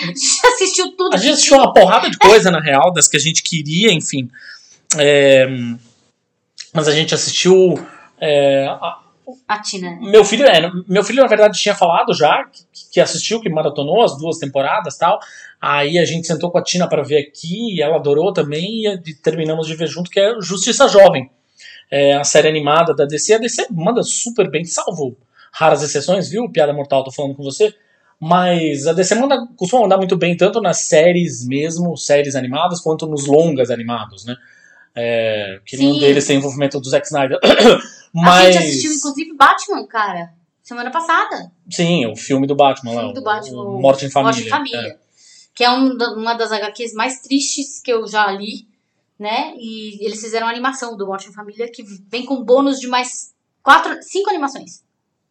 S1: assistiu tudo.
S2: A gente assistiu uma porrada de coisa, na real, das que a gente queria, enfim. É, mas a gente assistiu. É, a,
S1: Tina.
S2: Meu filho, é, meu filho, na verdade, tinha falado já que, que assistiu, que maratonou as duas temporadas tal. Aí a gente sentou com a Tina para ver aqui, e ela adorou também, e terminamos de ver junto, que é Justiça Jovem. É a série animada da DC. A DC manda super bem, salvo raras exceções, viu? Piada Mortal, tô falando com você. Mas a DC manda, costuma mandar muito bem, tanto nas séries mesmo, séries animadas, quanto nos longas animados, né? É, que nenhum deles tem envolvimento do Zack Snyder. Mas...
S1: A gente assistiu, inclusive, Batman, cara, semana passada.
S2: Sim, o filme do Batman
S1: o
S2: lá.
S1: Filme do Batman,
S2: o Morte em Família.
S1: Morte em Família. É. Que é um, uma das HQs mais tristes que eu já li, né? E eles fizeram uma animação do Morte em Família que vem com bônus de mais quatro, cinco animações.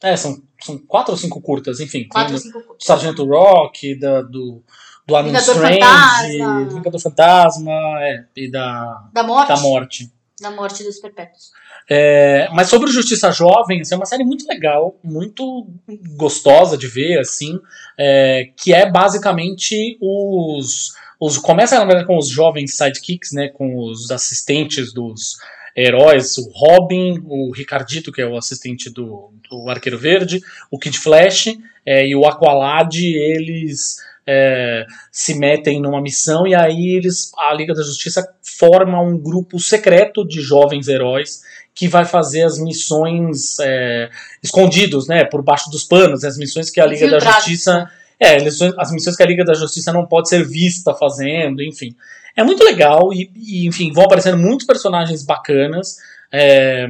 S2: É, são, são quatro ou cinco curtas, enfim.
S1: Quatro ou cinco curtas.
S2: Sargento Rock, da, do, do Adam Strange,
S1: Fantasma.
S2: Vingador Fantasma, é, e da,
S1: Da morte.
S2: da morte.
S1: Da morte dos perpétuos.
S2: É, mas sobre Justiça Jovem, assim, é uma série muito legal, muito gostosa de ver, assim, é, que é basicamente os, os começa na verdade com os jovens sidekicks, né, com os assistentes dos heróis, o Robin, o Ricardito, que é o assistente do, do Arqueiro Verde, o Kid Flash é, e o Aqualad, eles é, se metem numa missão e aí eles, a Liga da Justiça forma um grupo secreto de jovens heróis que vai fazer as missões é, escondidos, né, por baixo dos panos, as missões que a Liga da. Justiça, é, as missões que a Liga da Justiça não pode ser vista fazendo, enfim. É muito legal e, e, enfim, vão aparecendo muitos personagens bacanas. É,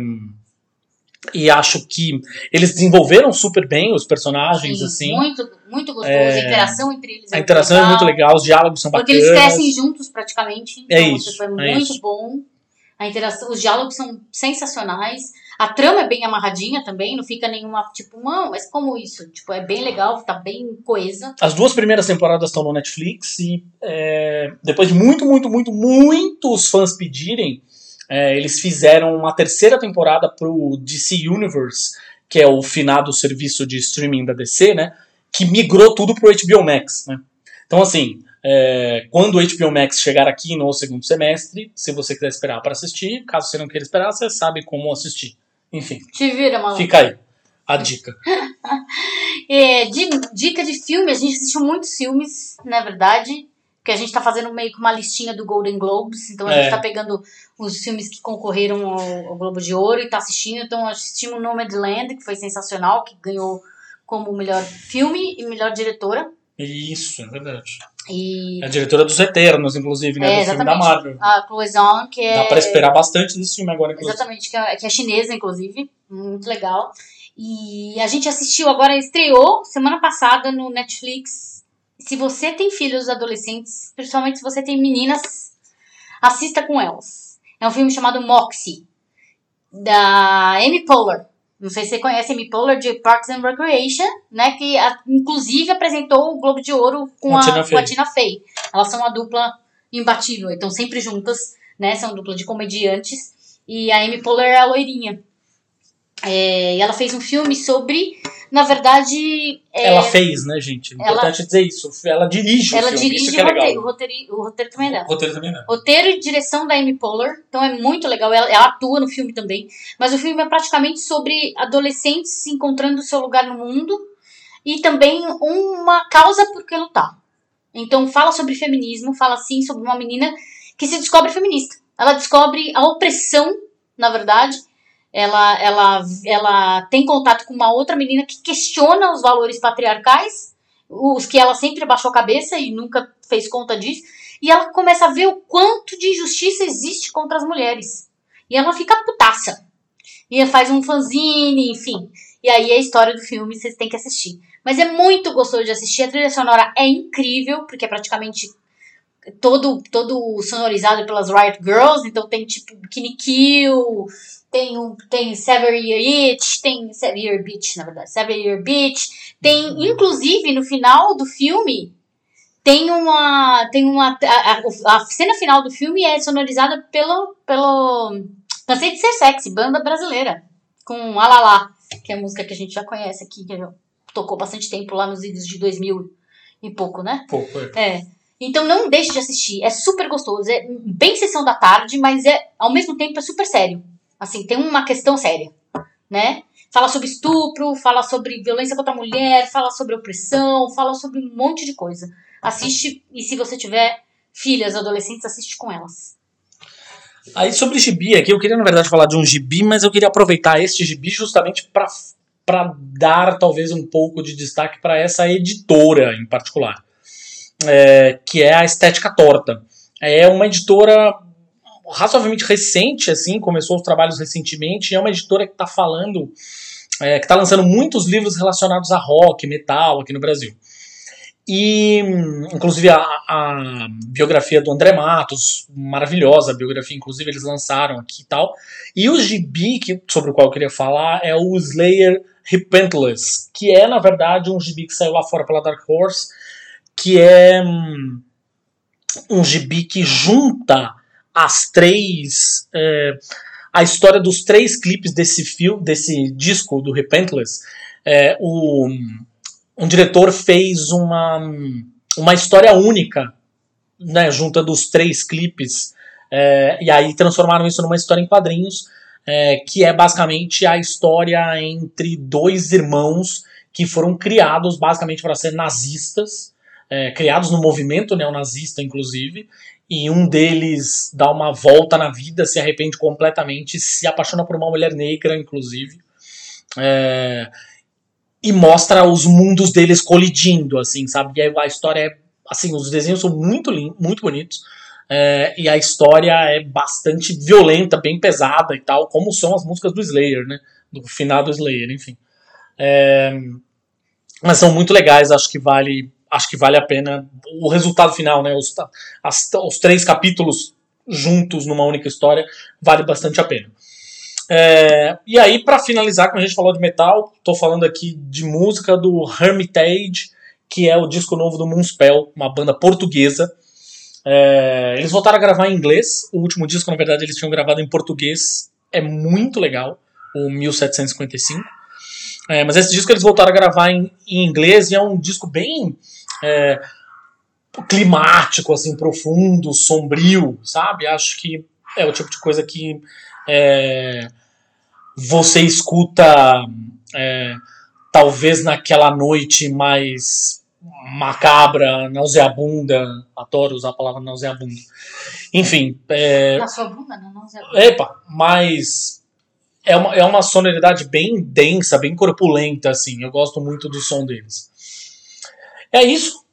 S2: e acho que eles desenvolveram super bem os personagens,
S1: Sim,
S2: assim.
S1: Muito, muito gostoso.
S2: É,
S1: a interação entre eles é
S2: A interação é muito legal, os diálogos são
S1: Porque
S2: bacanas.
S1: eles crescem juntos praticamente.
S2: É
S1: então,
S2: isso,
S1: tipo, é
S2: é
S1: muito
S2: isso.
S1: bom. A interação, os diálogos são sensacionais. A trama é bem amarradinha também, não fica nenhuma, tipo, não, mas como isso? Tipo, é bem legal, tá bem coesa.
S2: As duas primeiras temporadas estão no Netflix e é, depois de muito, muito, muito, muitos fãs pedirem, é, eles fizeram uma terceira temporada pro DC Universe, que é o finado serviço de streaming da DC, né? Que migrou tudo pro HBO Max, né? Então, assim, é, quando o HBO Max chegar aqui no segundo semestre, se você quiser esperar para assistir, caso você não queira esperar, você sabe como assistir. Enfim,
S1: Te vira, maluco.
S2: fica aí a dica.
S1: É, de- dica de filme, a gente assistiu muitos filmes, na verdade. porque a gente tá fazendo meio que uma listinha do Golden Globes, então a
S2: É.
S1: gente tá pegando os filmes que concorreram ao, ao Globo de Ouro e tá assistindo. Então assistimos Nomadland, que foi sensacional, que ganhou como melhor filme e melhor diretora.
S2: Isso, é verdade.
S1: E
S2: É a diretora dos Eternos, inclusive, né?
S1: É,
S2: do filme da. Marvel.
S1: a Chloe Zhang, que é
S2: Dá pra esperar bastante desse filme agora, inclusive.
S1: Exatamente, que é, que é chinesa, inclusive. Muito legal. E a gente assistiu agora, estreou semana passada no Netflix. Se você tem filhos adolescentes, principalmente se você tem meninas, assista com elas. É um filme chamado Moxie, da Amy Poehler. Não sei se você conhece a Amy Poehler de Parks and Recreation, né? Que a- inclusive apresentou o Globo de Ouro com,
S2: a
S1: com a. Tina Fey. Elas são uma dupla imbatível, estão sempre juntas, né? São dupla de comediantes. E a Amy Poehler é a loirinha. É, e ela fez um filme sobre, na verdade, é,
S2: Ela fez, né, gente? É
S1: ela-
S2: importante dizer isso. Ela dirige
S1: ela
S2: o filme,
S1: dirige
S2: isso que é
S1: o roteiro,
S2: legal.
S1: o roteiro, o roteiro também é dela.
S2: O roteiro também não.
S1: Roteiro e direção da Amy Poehler, então é muito legal. Ela, ela atua no filme também, mas o filme é praticamente sobre adolescentes se encontrando o seu lugar no mundo e também uma causa por que lutar. Então fala sobre feminismo, fala assim sobre uma menina que se descobre feminista. Ela descobre a opressão, na verdade. Ela, ela, ela tem contato com uma outra menina que questiona os valores patriarcais, os que ela sempre abaixou a cabeça e nunca fez conta disso. E ela começa a ver o quanto de injustiça existe contra as mulheres. E ela fica putaça. E faz um fanzine, enfim. E aí é a história do filme, vocês têm que assistir. Mas é muito gostoso de assistir. A trilha sonora é incrível, porque é praticamente todo, todo sonorizado pelas Riot Girls. Então tem tipo Bikini Kill, tem, um, tem Sever Year Itch, tem Sever Year Beach, na verdade. Sever Year Beach. Tem, inclusive, no final do filme, tem uma. Tem uma. A, a- cena final do filme é sonorizada pelo. pelo Cansei de ser sexy, banda brasileira. Com Alalá, que é a música que a gente já conhece aqui, que já tocou bastante tempo lá nos vídeos de 2000 e pouco, né?
S2: Pouco, é.
S1: É. Então não deixe de assistir. É super gostoso. É bem sessão da tarde, mas é ao mesmo tempo é super sério. Assim, tem uma questão séria, né? Fala sobre estupro, fala sobre violência contra a mulher, fala sobre opressão, fala sobre um monte de coisa. Assiste e se você tiver filhas adolescentes, assiste com elas.
S2: Aí sobre gibi aqui, eu queria na verdade falar de um gibi, mas eu queria aproveitar este gibi justamente para para dar talvez um pouco de destaque para essa editora em particular, é, que é a Estética Torta. É uma editora razoavelmente recente, assim, começou os trabalhos recentemente, e é uma editora que está falando, é, que está lançando muitos livros relacionados a rock, metal aqui no Brasil. E, inclusive, a, a biografia do André Matos, maravilhosa biografia, inclusive, eles lançaram aqui e tal. E o gibi que, sobre o qual eu queria falar é o Slayer Repentless, que é, na verdade, um gibi que saiu lá fora pela Dark Horse, que é hum, um gibi que junta as três. é, a história dos três clipes desse filme, desse disco do Repentless. É, o um diretor fez uma, uma história única, né, junta dos três clipes, é, e aí transformaram isso numa história em quadrinhos, é, que é basicamente a história entre dois irmãos que foram criados basicamente para ser nazistas, é, criados no movimento neonazista, inclusive, e um deles dá uma volta na vida, se arrepende completamente, se apaixona por uma mulher negra, inclusive. É, e mostra os mundos deles colidindo, assim, sabe? E a história é, assim, os desenhos são muito muito bonitos, é, e a história é bastante violenta, bem pesada e tal, como são as músicas do Slayer, né? Do final do Slayer, enfim. É, mas são muito legais, acho que vale, acho que vale a pena o resultado final, né? Os, as- os três capítulos juntos numa única história vale bastante a pena. É, e aí, pra finalizar, como a gente falou de metal, tô falando aqui de música do Hermitage, que é o disco novo do Moonspell, uma banda portuguesa. É, eles voltaram a gravar em inglês. O último disco, na verdade, eles tinham gravado em português. É muito legal, o 1755. É, mas esse disco eles voltaram a gravar em, em inglês e é um disco bem é, climático, assim, profundo, sombrio, sabe? Acho que é o tipo de coisa que é, você escuta é, talvez naquela noite mais macabra, nauseabunda. Adoro usar a palavra nauseabunda. Enfim, é,
S1: Na sua bunda, não.
S2: Epa, mas é uma, é uma sonoridade bem densa, bem corpulenta, assim. Eu gosto muito do som deles. É isso.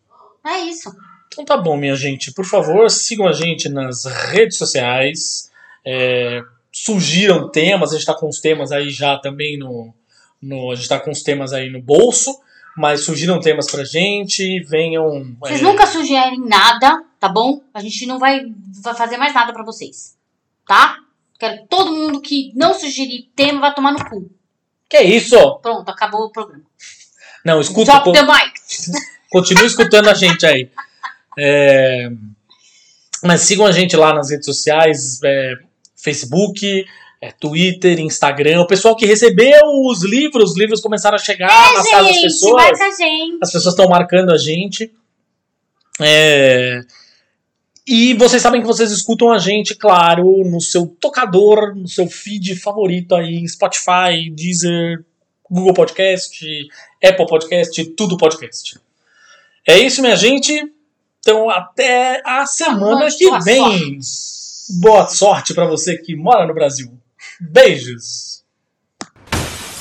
S1: É isso.
S2: Então tá bom, minha gente. Por favor, sigam a gente nas redes sociais. É, surgiram temas, a gente tá com os temas aí já também no. no a gente tá com os temas aí no bolso. Mas surgiram temas pra gente. Venham.
S1: Vocês
S2: é,
S1: nunca sugerem nada, tá bom? A gente não vai, vai fazer mais nada pra vocês. Tá? Quero que todo mundo que não sugerir tema vai tomar no cu.
S2: Que isso?
S1: Pronto, acabou o programa.
S2: Não, escuta.
S1: Drop the mic.
S2: Continue escutando a gente aí. É, Mas sigam a gente lá nas redes sociais, é, Facebook, é, Twitter, Instagram. O pessoal que recebeu os livros, os livros começaram a chegar casas das
S1: Gente,
S2: pessoas.
S1: marca a gente.
S2: As pessoas estão marcando a gente. É, E vocês sabem que vocês escutam a gente, claro, no seu tocador, no seu feed favorito aí, Spotify, Deezer, Google Podcast, Apple Podcast, tudo podcast. É isso, minha gente. Então, até a semana que vem. Boa sorte pra você que mora no Brasil. Beijos.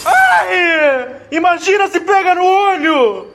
S3: Ai! Imagina se pega no olho!